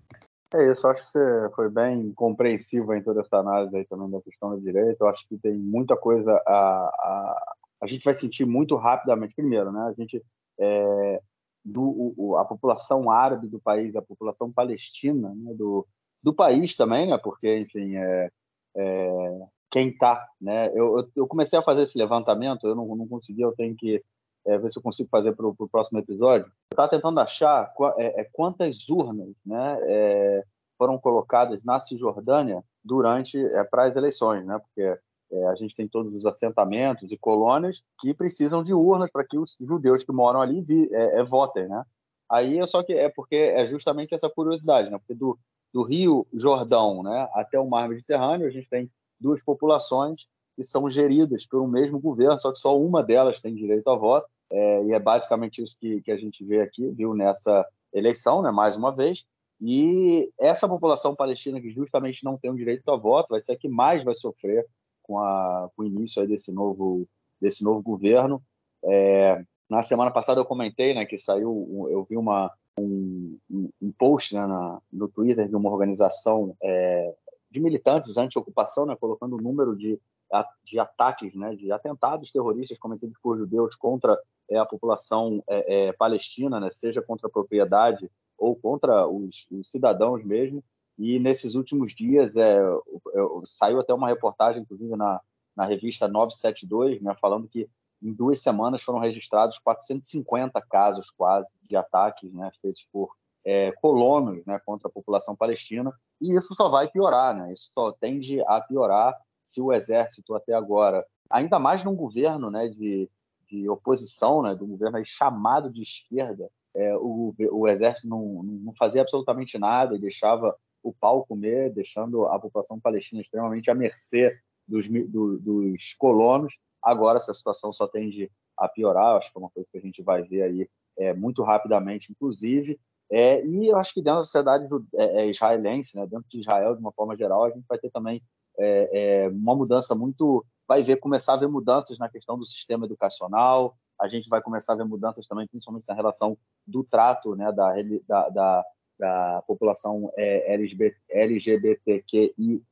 É isso, acho que você foi bem compreensivo em toda essa análise aí também da questão da direita. Eu acho que tem muita coisa a, a, a gente vai sentir muito rapidamente. Primeiro, né, a gente é, do, o, a população árabe do país, a população palestina né, do, do país também, né, porque, enfim, é, é quem está. Né, eu, eu comecei a fazer esse levantamento, eu não, não consegui, eu tenho que é, ver se eu consigo fazer para o próximo episódio. Eu estava tentando achar é, é, quantas urnas né, é, foram colocadas na Cisjordânia durante é, para as eleições, né, porque é, a gente tem todos os assentamentos e colônias que precisam de urnas para que os judeus que moram ali vi, é, é, votem, né? Aí é só que é porque é justamente essa curiosidade, né? Porque do, do Rio Jordão, né, até o Mar Mediterrâneo, a gente tem duas populações que são geridas por um mesmo governo, só que só uma delas tem direito a voto, é, e é basicamente isso que, que a gente vê aqui, viu nessa eleição, né, mais uma vez. E essa população palestina que justamente não tem o direito a voto vai ser a que mais vai sofrer com, a, com o início desse novo desse novo governo. É, na semana passada eu comentei, né, que saiu, eu vi uma um, um post né, na, no Twitter de uma organização é, de militantes anti-ocupação, né, colocando o número de, de ataques, né, de atentados terroristas cometidos por judeus contra é, a população é, é, palestina, né, seja contra a propriedade ou contra os, os cidadãos mesmo. E nesses últimos dias é, saiu até uma reportagem, inclusive na, na revista 972, né, falando que em duas semanas foram registrados 450 casos quase de ataques né, feitos por é, colonos né, contra a população palestina. E isso só vai piorar, né? isso só tende a piorar se o exército até agora, ainda mais num governo né, de, de oposição, né, do governo chamado de esquerda, é, o, o exército não, não fazia absolutamente nada e deixava o pau comer, deixando a população palestina extremamente à mercê dos, do, dos colonos. Agora essa situação só tende a piorar, acho que é uma coisa que a gente vai ver aí é, muito rapidamente, inclusive. É, e eu acho que dentro da sociedade é, é, israelense, né, dentro de Israel de uma forma geral, a gente vai ter também é, é, uma mudança muito, vai ver começar a ver mudanças na questão do sistema educacional. A gente vai começar a ver mudanças também, principalmente na relação do trato, né, da, da, da da população é, LGBT, LGBTQI+,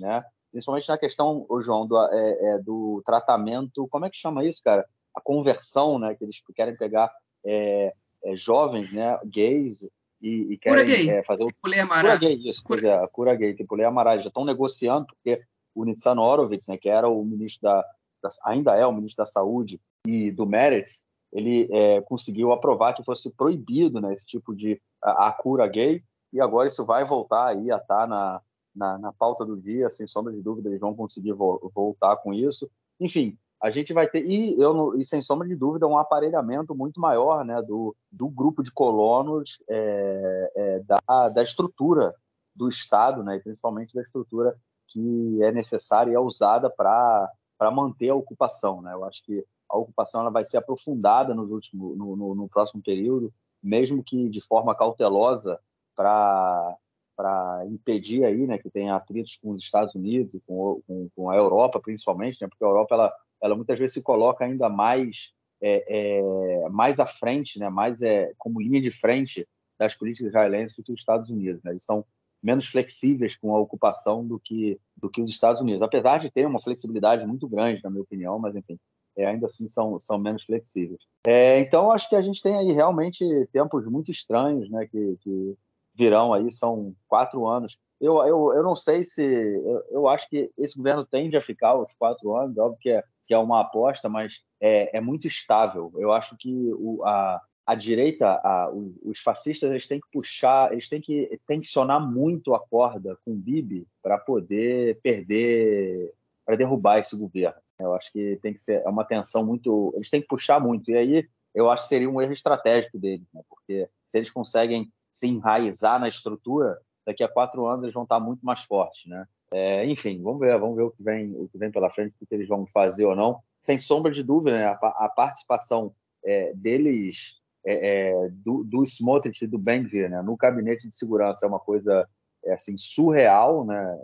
né? principalmente na questão, o João, do, é, é, do tratamento, como é que chama isso, cara? A conversão, né? Que eles querem pegar é, é jovens, né? Gays e, e querem gay. É, fazer o cura gay, isso, cura... É, cura gay, tipo Lei Amaral, já estão negociando porque o Nitzan Horowitz, né? Que era o ministro da, da, ainda é o ministro da Saúde e do Meretz, ele é, conseguiu aprovar que fosse proibido né, esse tipo de a, a, cura gay, e agora isso vai voltar aí a estar tá na, na, na, pauta do dia, sem sombra de dúvida, eles vão conseguir vo voltar com isso. Enfim, a gente vai ter, e, eu, e sem sombra de dúvida, um aparelhamento muito maior né, do, do grupo de colonos é, é, da, da estrutura do Estado, né, principalmente da estrutura que é necessária e é usada para manter a ocupação. Né? Eu acho que a ocupação ela vai ser aprofundada nos no, no, no próximo período, mesmo que de forma cautelosa para para impedir aí, né, que tenha atritos com os Estados Unidos e com, com, com, a Europa, principalmente, né, porque a Europa ela, ela muitas vezes se coloca ainda mais é, é, mais à frente, né, mais é, como linha de frente das políticas israelenses do que os Estados Unidos. Né? Eles são menos flexíveis com a ocupação do que do que os Estados Unidos, apesar de ter uma flexibilidade muito grande, na minha opinião, mas enfim, é, ainda assim são, são menos flexíveis. É, então, acho que a gente tem aí realmente tempos muito estranhos né, que, que virão aí, são quatro anos. Eu, eu, eu não sei se. Eu, eu acho que esse governo tende a ficar os quatro anos, óbvio que é, que é uma aposta, mas é, é muito estável. Eu acho que o, a, a direita, a, os, fascistas, eles têm que puxar, eles têm que tensionar muito a corda com o Bibi para poder perder, para derrubar esse governo. Eu acho que tem que ser é uma tensão muito. Eles têm que puxar muito. E aí eu acho que seria um erro estratégico deles, né? porque se eles conseguem se enraizar na estrutura, daqui a quatro anos eles vão estar muito mais fortes, né? É, enfim, vamos ver, vamos ver o que vem, o que vem pela frente, o que eles vão fazer ou não. Sem sombra de dúvida, né? a, a, participação é, deles, é, é do, do Smotrich e do Benvir, né? no gabinete de segurança é uma coisa é, assim surreal, né?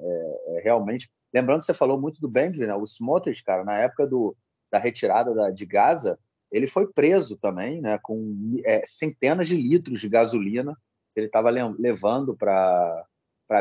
Realmente Lembrando que você falou muito do Bengvir, né? O Smotrich, cara, na época do, da retirada da, de Gaza, ele foi preso também, né? Com é, centenas de litros de gasolina que ele estava levando para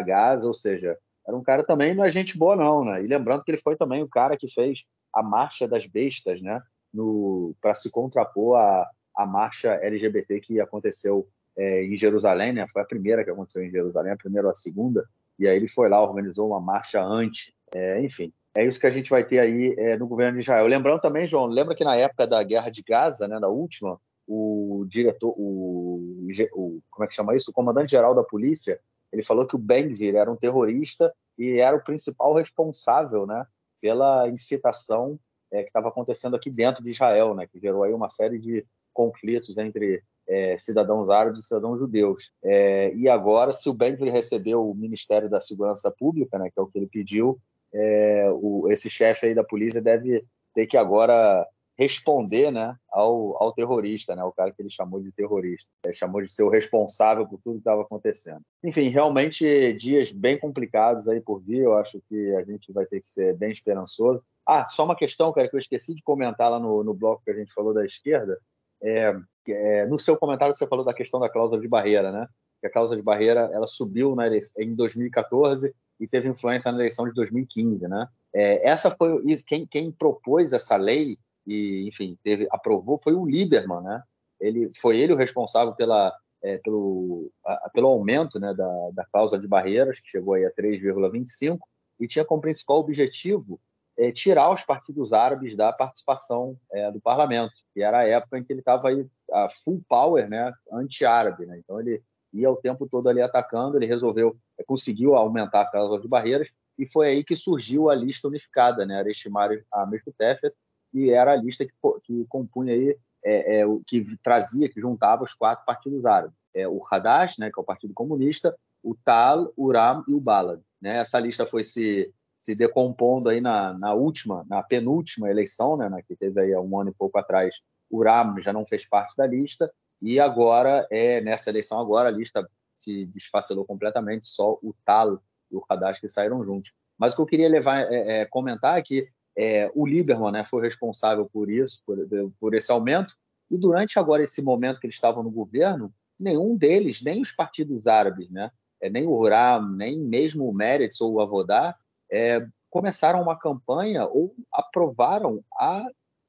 Gaza, ou seja, era um cara também não é gente boa não, né? E lembrando que ele foi também o cara que fez a marcha das bestas, né? No para se contrapor à, à marcha LGBT que aconteceu é, em Jerusalém, né? Foi a primeira que aconteceu em Jerusalém, a primeira ou a segunda. E aí ele foi lá, organizou uma marcha anti, é, enfim. É isso que a gente vai ter aí é, no governo de Israel. Lembrando também, João, lembra que na época da guerra de Gaza, né, da última, o diretor, o, o como é que chama isso? O comandante-geral da polícia, ele falou que o Ben-Gvir era um terrorista e era o principal responsável, né, pela incitação é, que estava acontecendo aqui dentro de Israel, né, que gerou aí uma série de conflitos entre é, cidadãos árabes e cidadãos judeus. É, e agora, se o Ben-Gvir recebeu o Ministério da Segurança Pública, né, que é o que ele pediu, é, o, esse chefe aí da polícia deve ter que agora responder né, ao, ao terrorista, né, o cara que ele chamou de terrorista. Ele chamou de ser o responsável por tudo que estava acontecendo. Enfim, realmente dias bem complicados aí por vir, eu acho que a gente vai ter que ser bem esperançoso. Ah, só uma questão, cara, que eu esqueci de comentar lá no, no bloco que a gente falou da esquerda. É, é, no seu comentário você falou da questão da cláusula de barreira, né? Que a cláusula de barreira ela subiu na, em 2014 e teve influência na eleição de 2015, né? É, essa foi quem, quem propôs essa lei e, enfim, teve aprovou foi o Lieberman, né? Ele foi ele o responsável pela é, pelo a, pelo aumento, né, da, da cláusula de barreiras que chegou aí a 3,25 e tinha como principal objetivo é, tirar os partidos árabes da participação é, do parlamento, que era a época em que ele estava aí a full power, né, anti-árabe, né? Então ele ia o tempo todo ali atacando, ele resolveu, é, conseguiu aumentar a cláusula de barreiras, e foi aí que surgiu a lista unificada, né, Areshimari Ameshutefet, que era a lista que, que compunha aí, é, é, que trazia, que juntava os quatro partidos árabes. É, o Hadash, né, que é o Partido Comunista, o Tal, o Ram e o Balad. Né? Essa lista foi se, se decompondo aí na, na última, na penúltima eleição, né, que teve aí um ano e pouco atrás, o Ram já não fez parte da lista, e agora, é nessa eleição agora, a lista se desfacelou completamente, só o Talo e o Haddad saíram juntos. Mas o que eu queria levar, é, é, comentar é que é, o Lieberman né, foi responsável por isso, por, por esse aumento, e durante agora esse momento que eles estavam no governo, nenhum deles, nem os partidos árabes, né, é, nem o Ram, nem mesmo o Meretz ou o Avodá, é, começaram uma campanha ou aprovaram a,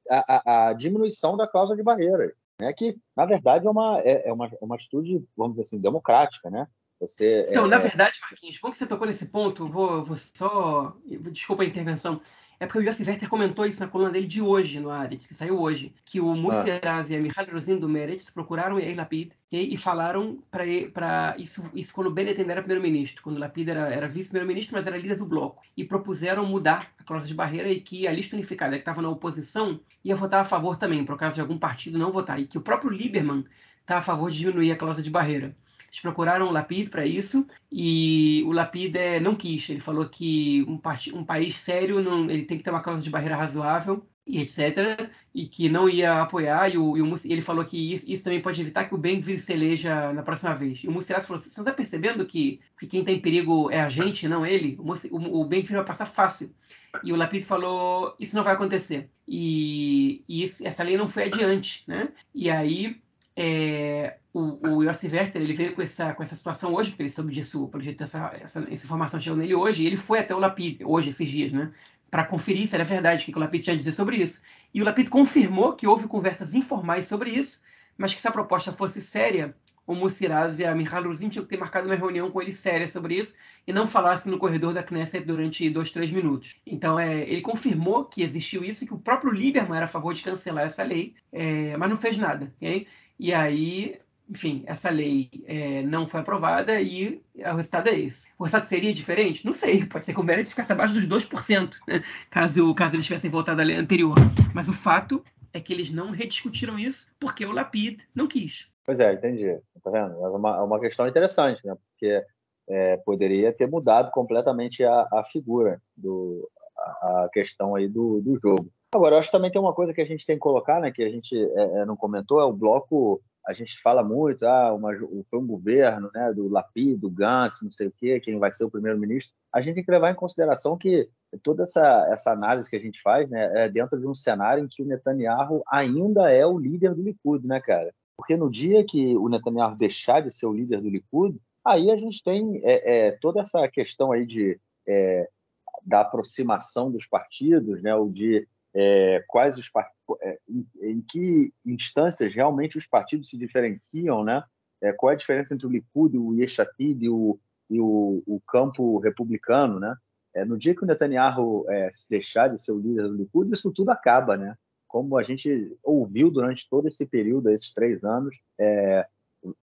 a, a, diminuição da cláusula de barreiras né? que, na verdade, é uma, é, é uma, é uma atitude, vamos dizer assim, democrática. Né? Você, então, é... na verdade, Marquinhos, bom que você tocou nesse ponto, vou, vou só. Desculpa a intervenção. É porque o Yossi Werther comentou isso na coluna dele de hoje, no Ares, que saiu hoje, que o Mussi ah. e a Mihail Rosin do Meretz procuraram o Yair Lapid e, e falaram para isso, isso quando Bennett ainda era primeiro-ministro, quando Lapid era, era vice-primeiro-ministro, mas era líder do bloco, e propuseram mudar a cláusula de barreira e que a lista unificada que estava na oposição ia votar a favor também, por caso de algum partido não votar, e que o próprio Lieberman está a favor de diminuir a cláusula de barreira. Eles procuraram o Lapid para isso e o Lapid é, não quis. Ele falou que um, um país sério não, ele tem que ter uma cláusula de barreira razoável e etc. E que não ia apoiar. E, o, e o, ele falou que isso, isso, também pode evitar que o Ben-Gvir se eleja na próxima vez. E o Mussiras falou: você está percebendo que, que quem está em perigo é a gente, não ele? O, o, o Ben-Gvir vai passar fácil. E o Lapid falou: isso não vai acontecer. E, e isso, essa lei não foi adiante, né? E aí é, o, o Yossi Werther, ele veio com essa, com essa situação hoje, porque ele soube disso, pelo jeito essa, essa, essa informação chegou nele hoje, e ele foi até o Lapid, hoje, esses dias, né? Para conferir se era verdade, o que o Lapid tinha a dizer sobre isso. E o Lapid confirmou que houve conversas informais sobre isso, mas que se a proposta fosse séria, o Musiraz e a Michal Ruzin tinham que ter marcado uma reunião com ele séria sobre isso e não falasse no corredor da Knesset durante dois, três minutos. Então, é, ele confirmou que existiu isso e que o próprio Lieberman era a favor de cancelar essa lei, é, mas não fez nada. Okay? E aí, enfim, essa lei é, não foi aprovada e o resultado é esse. O resultado seria diferente? Não sei. Pode ser que o Meredith ficasse abaixo dos 2%, né? caso, caso eles tivessem votado a lei anterior. Mas o fato é que eles não rediscutiram isso porque o Lapid não quis. Pois é, entendi. Tá vendo? É uma, é uma questão interessante, né? Porque é, poderia ter mudado completamente a, a figura, do, a, a questão aí do, do jogo. Agora, eu acho que também tem uma coisa que a gente tem que colocar, né, que a gente é, é não comentou, é o bloco. A gente fala muito, ah, uma, foi um governo, né, do Lapid, do Gantz, não sei o quê, quem vai ser o primeiro-ministro. A gente tem que levar em consideração que toda essa, essa análise que a gente faz, né, é dentro de um cenário em que o Netanyahu ainda é o líder do Likud, né, cara? Porque no dia que o Netanyahu deixar de ser o líder do Likud, aí a gente tem é, é, toda essa questão aí de é, da aproximação dos partidos, né, ou de é, quais os é, em, em, que instâncias realmente os partidos se diferenciam, né? É, qual é a diferença entre o Likud, o Yeshatid e o, e o, o campo republicano, né? É, no dia que o Netanyahu é, se deixar de ser o líder do Likud, isso tudo acaba, né? Como a gente ouviu durante todo esse período, esses três anos, é,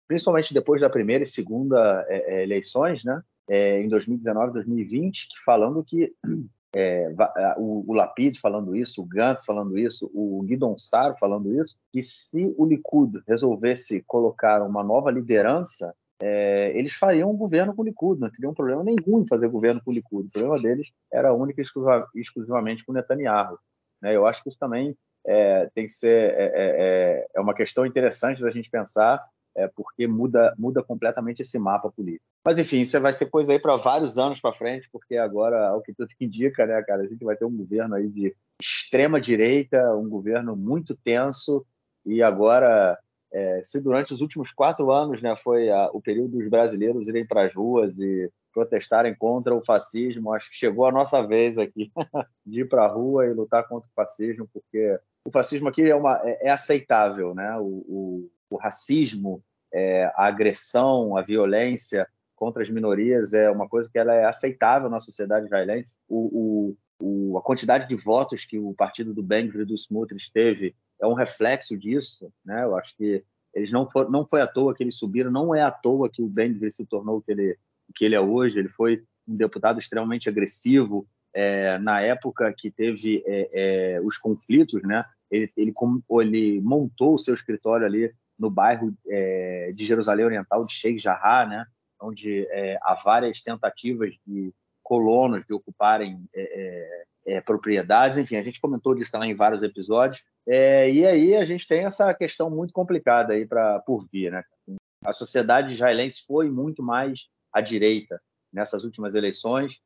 principalmente depois da primeira e segunda eleições, né? Em 2019, 2020, que falando que é, o, o Lapid falando isso, o Gantz falando isso, o Guidon Saro falando isso, que se o Likud resolvesse colocar uma nova liderança, é, eles fariam um governo com o Likud, não teriam problema nenhum em fazer governo com o Likud. O problema deles era único e exclusivamente com o Netanyahu. Né? Eu acho que isso também é, tem que ser é, é, é, é uma questão interessante da gente pensar é, porque muda, muda completamente esse mapa político. Mas, enfim, isso vai ser coisa aí para vários anos para frente, porque agora, o que tudo indica, né, cara, a gente vai ter um governo aí de extrema direita, um governo muito tenso, e agora, é, se durante os últimos quatro anos né, foi a, o período dos brasileiros irem para as ruas e protestarem contra o fascismo, acho que chegou a nossa vez aqui de ir para a rua e lutar contra o fascismo, porque o fascismo aqui é, uma, é, é aceitável, né? O, o, o racismo, é, a agressão, a violência contra as minorias é uma coisa que ela é aceitável na sociedade israelense. O, o, o, a quantidade de votos que o partido do Ben-Gvir e do Smotrich teve é um reflexo disso. Né? Eu acho que eles não, for, não foi à toa que eles subiram, não é à toa que o Ben-Gvir se tornou o que ele, que ele é hoje. Ele foi um deputado extremamente agressivo, é, na época que teve é, é, os conflitos, né? Ele, ele, ele, montou o seu escritório ali no bairro é, de Jerusalém Oriental, de Sheikh Jarrah, né, onde é, há várias tentativas de colonos de ocuparem é, é, é propriedades. Enfim, a gente comentou disso também em vários episódios. É, e aí a gente tem essa questão muito complicada aí para por vir. Né? A sociedade israelense foi muito mais à direita nessas últimas eleições.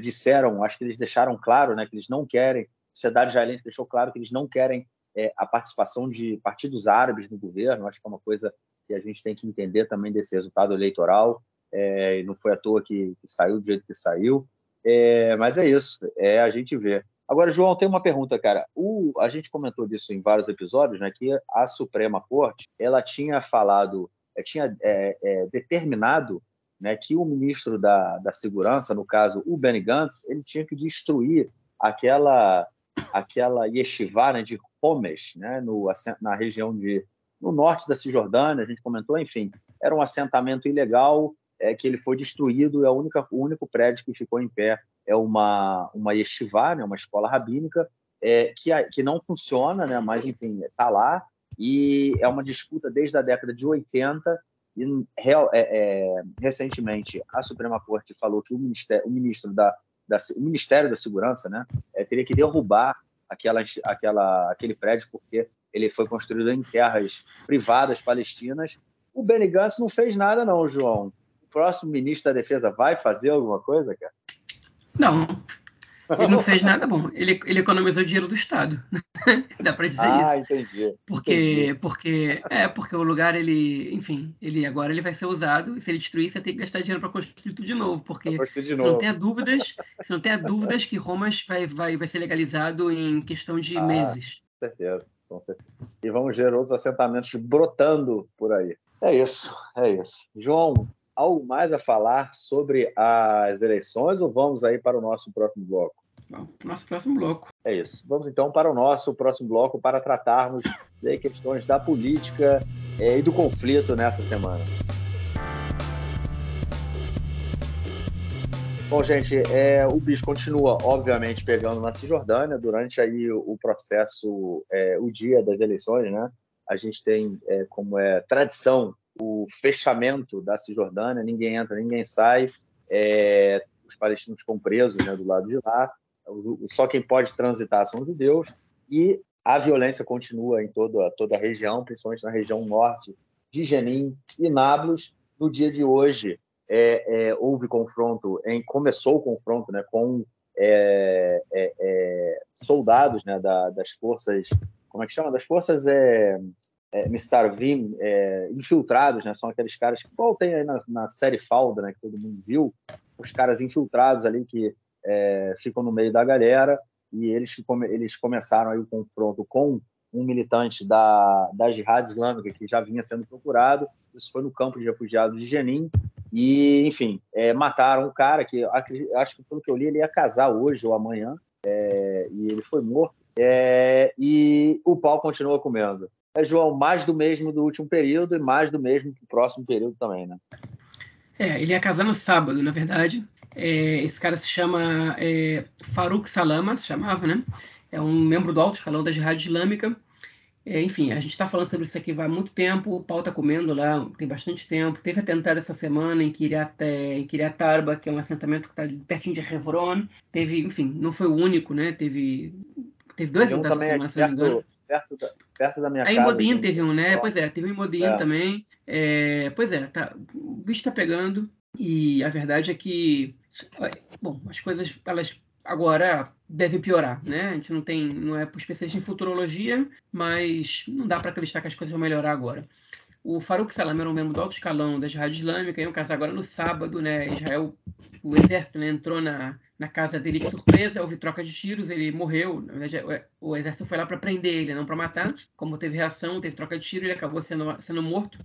disseram, acho que eles deixaram claro né, que eles não querem, a sociedade israelense deixou claro que eles não querem é, a participação de partidos árabes no governo. Acho que é uma coisa que a gente tem que entender também desse resultado eleitoral. É, não foi à toa que, que, saiu do jeito que saiu. É, mas é isso, é a gente vê. Agora, João, tem uma pergunta, cara. O, a gente comentou disso em vários episódios, né? Que a Suprema Corte ela tinha falado, é, tinha é, é, determinado né, que o ministro da, da Segurança, no caso o Benny Gantz, ele tinha que destruir aquela aquela yeshiva né, de Homes, né, no, na região de no norte da Cisjordânia, a gente comentou, enfim, era um assentamento ilegal é, que ele foi destruído, é o único prédio que ficou em pé é uma uma yeshiva, né, uma escola rabínica, é, que, que não funciona, né, mas enfim, está lá e é uma disputa desde a década de 80 e real, é, é, recentemente a Suprema Corte falou que o, ministério, o ministro da da, o Ministério da Segurança, né, é, teria que derrubar aquela, aquela, aquele prédio porque ele foi construído em terras privadas palestinas. O Benny Gantz não fez nada, não, João. O próximo ministro da Defesa vai fazer alguma coisa, cara? Não, ele não fez nada bom. Ele, ele economizou dinheiro do Estado. Dá para dizer ah, isso. Ah, entendi. Porque, entendi. porque, é, porque o lugar, ele, enfim, ele agora ele vai ser usado. E se ele destruir, você tem que gastar dinheiro para construir tudo de novo. Porque de você não tenha dúvidas, você não tenha dúvidas que Roma vai, vai, vai ser legalizado em questão de ah, meses. Com certeza, com certeza. E vamos ver outros assentamentos brotando por aí. É isso, é isso. João, algo mais a falar sobre as eleições ou vamos aí para o nosso próximo bloco? Nosso próximo bloco. É isso. Vamos então para o nosso próximo bloco para tratarmos de questões da política é, e do conflito nessa semana. Bom, gente, é, o bicho continua, obviamente, pegando na Cisjordânia durante aí o, processo, é, o dia das eleições, né? A gente tem, é, como é tradição, o fechamento da Cisjordânia, ninguém entra, ninguém sai, é, os palestinos ficam presos né, do lado de lá, só quem pode transitar são os judeus, e a violência continua em toda, toda a região, principalmente na região norte de Jenin e Nablus. No dia de hoje, é, é, houve confronto, em, começou o confronto né, com é, é, é soldados né, da, das forças, como é que chama? Das forças é, é, Mistarvim, é, infiltrados, né? São aqueles caras que, igual tem aí na, na série Falda, né? Que todo mundo viu, os caras infiltrados ali que é, ficam no meio da galera e eles, eles começaram aí o confronto com um militante da, da Jihad Islâmica que já vinha sendo procurado. Isso foi no campo de refugiados de Jenin. E, enfim, é, mataram um cara que, acho que pelo que eu li, ele ia casar hoje ou amanhã. É, e ele foi morto. É, e o pau continua comendo. É, João, mais do mesmo do último período e mais do mesmo do próximo período também, né? É, ele ia casar no sábado, na verdade. É, esse cara se chama é, Farouk Salama, se chamava, né? É um membro do alto escalão da Jihad Islâmica. É, enfim, a gente está falando sobre isso aqui há muito tempo, o pau está comendo lá, tem bastante tempo. Teve atentado essa semana em Kiryat, em Kiryat Arba, que é um assentamento que está pertinho de Hebron. Teve, enfim, não foi o único, né? Teve, teve dois atentados essa semana, se não me engano. Perto da, perto da minha casa. Aí em Modin teve um, né? Pois é, teve um em Modin é. também. É, pois é, tá, o bicho está pegando. E a verdade é que, bom, as coisas elas agora devem piorar, né? A gente não tem, não é especialista em futurologia, mas não dá para acreditar que as coisas vão melhorar agora. O Farouk Salam era um membro do alto escalão da Jihad Islâmica, iam casar agora no sábado, né? Israel, o exército né, entrou na, na casa dele de surpresa, houve troca de tiros, ele morreu. O exército foi lá para prender ele, não para matar. Como teve reação, teve troca de tiro, ele acabou sendo, sendo morto.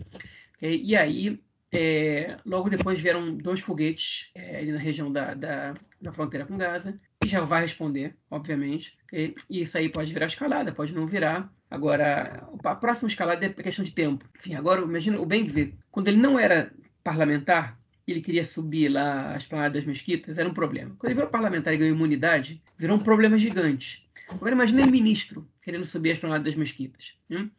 E aí é, logo depois vieram dois foguetes é, ali na região da, da, da, fronteira com Gaza, e já vai responder, obviamente. E, isso aí pode virar escalada, pode não virar. Agora, a próxima escalada é questão de tempo. Enfim, agora, imagina o Ben-Gvir, quando ele não era parlamentar, ele queria subir lá as planadas das mesquitas, era um problema. Quando ele virou parlamentar e ganhou imunidade, virou um problema gigante. Agora imagine ele ministro querendo subir as planadas das mesquitas. Né?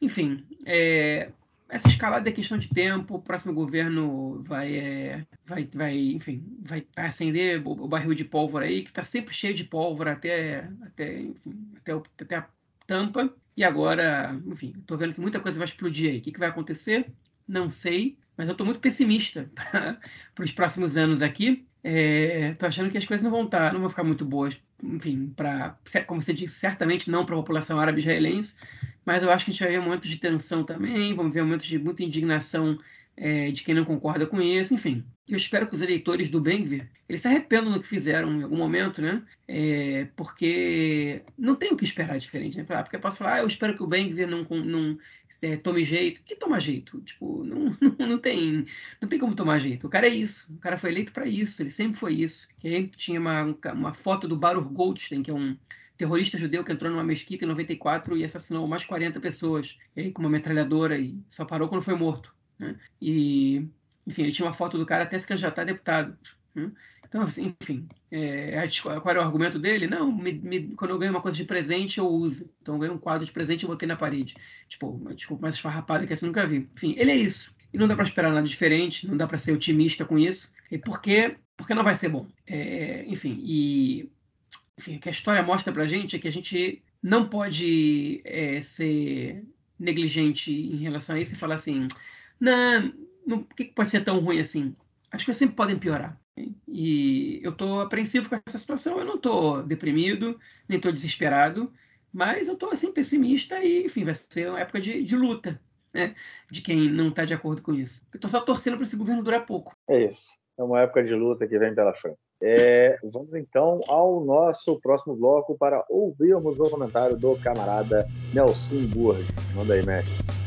Enfim, é, essa escalada é questão de tempo, o próximo governo vai, é, vai, vai enfim, vai, acender o, o, barril de pólvora aí, que está sempre cheio de pólvora até, até, enfim, até, o, até a tampa. E agora, enfim, estou vendo que muita coisa vai explodir aí. O que, que vai acontecer? Não sei, mas eu estou muito pessimista para os próximos anos aqui. Estou é, achando que as coisas não vão, tá, não vão ficar muito boas, enfim, para, como você disse, certamente não para a população árabe israelense, mas eu acho que a gente vai ver momentos de tensão também, vamos ver momentos de muita indignação é, de quem não concorda com isso, enfim. Eu espero que os eleitores do Bengvir, eles se arrependam do que fizeram em algum momento, né? É, porque não tem o que esperar diferente, né? Porque eu posso falar, ah, eu espero que o Bengvir não, não é, tome jeito. Que toma jeito? Tipo, não, não, não, tem, não tem como tomar jeito. O cara é isso. O cara foi eleito para isso. Ele sempre foi isso. E tinha uma, uma foto do Baruch Goldstein, que é um terrorista judeu que entrou numa mesquita em 94 e assassinou mais 40 pessoas aí, com uma metralhadora e só parou quando foi morto. Né? E, enfim, ele tinha uma foto do cara até se candidatar a deputado. Né? Então, assim, enfim, é, qual era o argumento dele? Não, me, me, quando eu ganho uma coisa de presente, eu uso. Então, eu ganhei um quadro de presente e botei na parede. Tipo, desculpa, mais esfarrapada que eu nunca vi. Enfim, ele é isso. E não dá para esperar nada diferente, não dá para ser otimista com isso. E por quê? Porque não vai ser bom. É, enfim, e enfim, o que a história mostra para a gente é que a gente não pode é, ser negligente em relação a isso e falar assim, não, não que pode ser tão ruim assim? As coisas sempre podem piorar. E eu estou apreensivo com essa situação. Eu não estou deprimido, nem estou desesperado, mas eu estou assim pessimista e, enfim, vai ser uma época de, de luta, né? De quem não está de acordo com isso. Eu estou só torcendo para esse governo durar pouco. É isso. É uma época de luta que vem pela frente. É, vamos então ao nosso próximo bloco para ouvirmos o comentário do camarada Nelson Burg. Manda aí, mestre.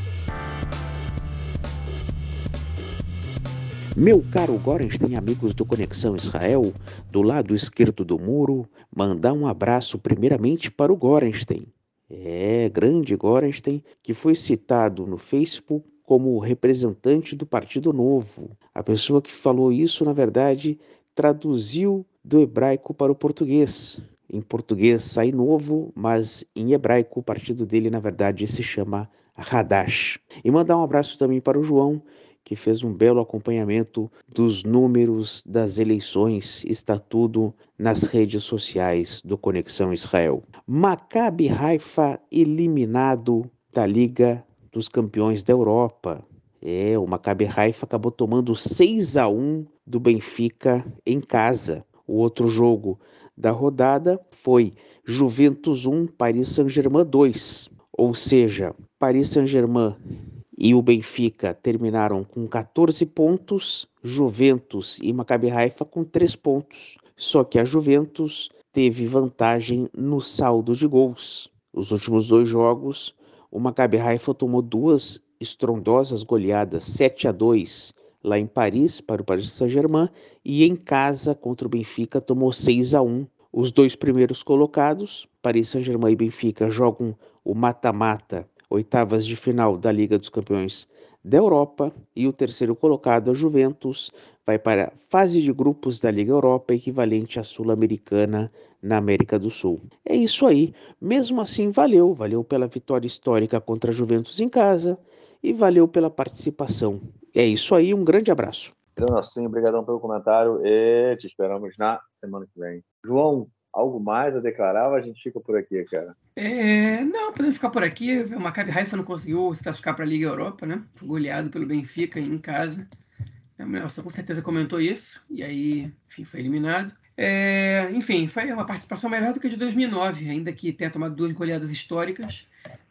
Meu caro Gorenstein, amigos do Conexão Israel, do lado esquerdo do muro, mandar um abraço primeiramente para o Gorenstein. É, grande Gorenstein, que foi citado no Facebook como representante do Partido Novo. A pessoa que falou isso, na verdade, traduziu do hebraico para o português. Em português sai novo, mas em hebraico o partido dele, na verdade, se chama Hadash. E mandar um abraço também para o João, que fez um belo acompanhamento dos números das eleições. Está tudo nas redes sociais do Conexão Israel. Maccabi Haifa eliminado da Liga dos Campeões da Europa. É, o Maccabi Haifa acabou tomando 6 a 1 do Benfica em casa. O outro jogo da rodada foi Juventus 1, Paris Saint-Germain 2. Ou seja, Paris Saint-Germain e o Benfica terminaram com 14 pontos, Juventus e Maccabi Haifa com 3 pontos. Só que a Juventus teve vantagem no saldo de gols. Os últimos dois jogos, o Maccabi Haifa tomou duas estrondosas goleadas, 7 a 2 lá em Paris para o Paris Saint-Germain e em casa contra o Benfica tomou 6 a 1. Os dois primeiros colocados, Paris Saint-Germain e Benfica, jogam o mata-mata oitavas de final da Liga dos Campeões da Europa e o terceiro colocado, a Juventus, vai para a fase de grupos da Liga Europa, equivalente à Sul-Americana na América do Sul. É isso aí. Mesmo assim, valeu. Valeu pela vitória histórica contra a Juventus em casa e valeu pela participação. É isso aí. Um grande abraço. Sim, obrigadão pelo comentário e te esperamos na semana que vem. João, algo mais a declarar ou a gente fica por aqui, cara? É, não, podemos ficar por aqui. O Maccabi Haifa não conseguiu se classificar para a Liga Europa, né? Foi goleado pelo Benfica em casa. A Nelson com certeza comentou isso, e aí, enfim, foi eliminado. É, enfim, foi uma participação melhor do que a de 2009, ainda que tenha tomado duas goleadas históricas,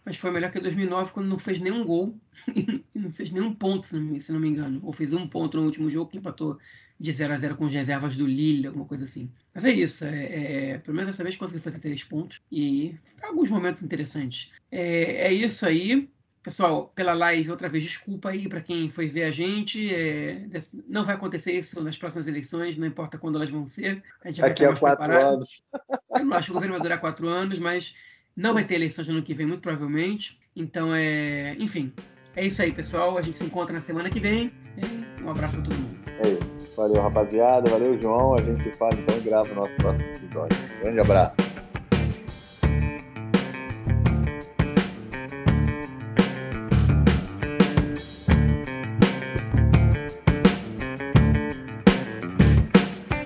mas foi melhor que a 2009 quando não fez nenhum gol e não fez nenhum ponto, se não, me engano. Ou fez um ponto no último jogo que empatou de 0 a 0 com as reservas do Lille, alguma coisa assim. Mas é isso, é, é, pelo menos dessa vez consegui fazer três pontos e alguns momentos interessantes. É, é isso aí. Pessoal, pela live, outra vez, desculpa aí para quem foi ver a gente. É, não vai acontecer isso nas próximas eleições, não importa quando elas vão ser. A gente vai Aqui a quatro preparado. anos. Eu não acho que o governo vai durar quatro anos, mas não vai ter eleições no ano que vem, muito provavelmente. Então, é, enfim, é isso aí, pessoal. A gente se encontra na semana que vem. Um abraço para todo mundo. É isso. Valeu, rapaziada. Valeu, João. A gente se fala então e grava o nosso próximo episódio. Grande abraço.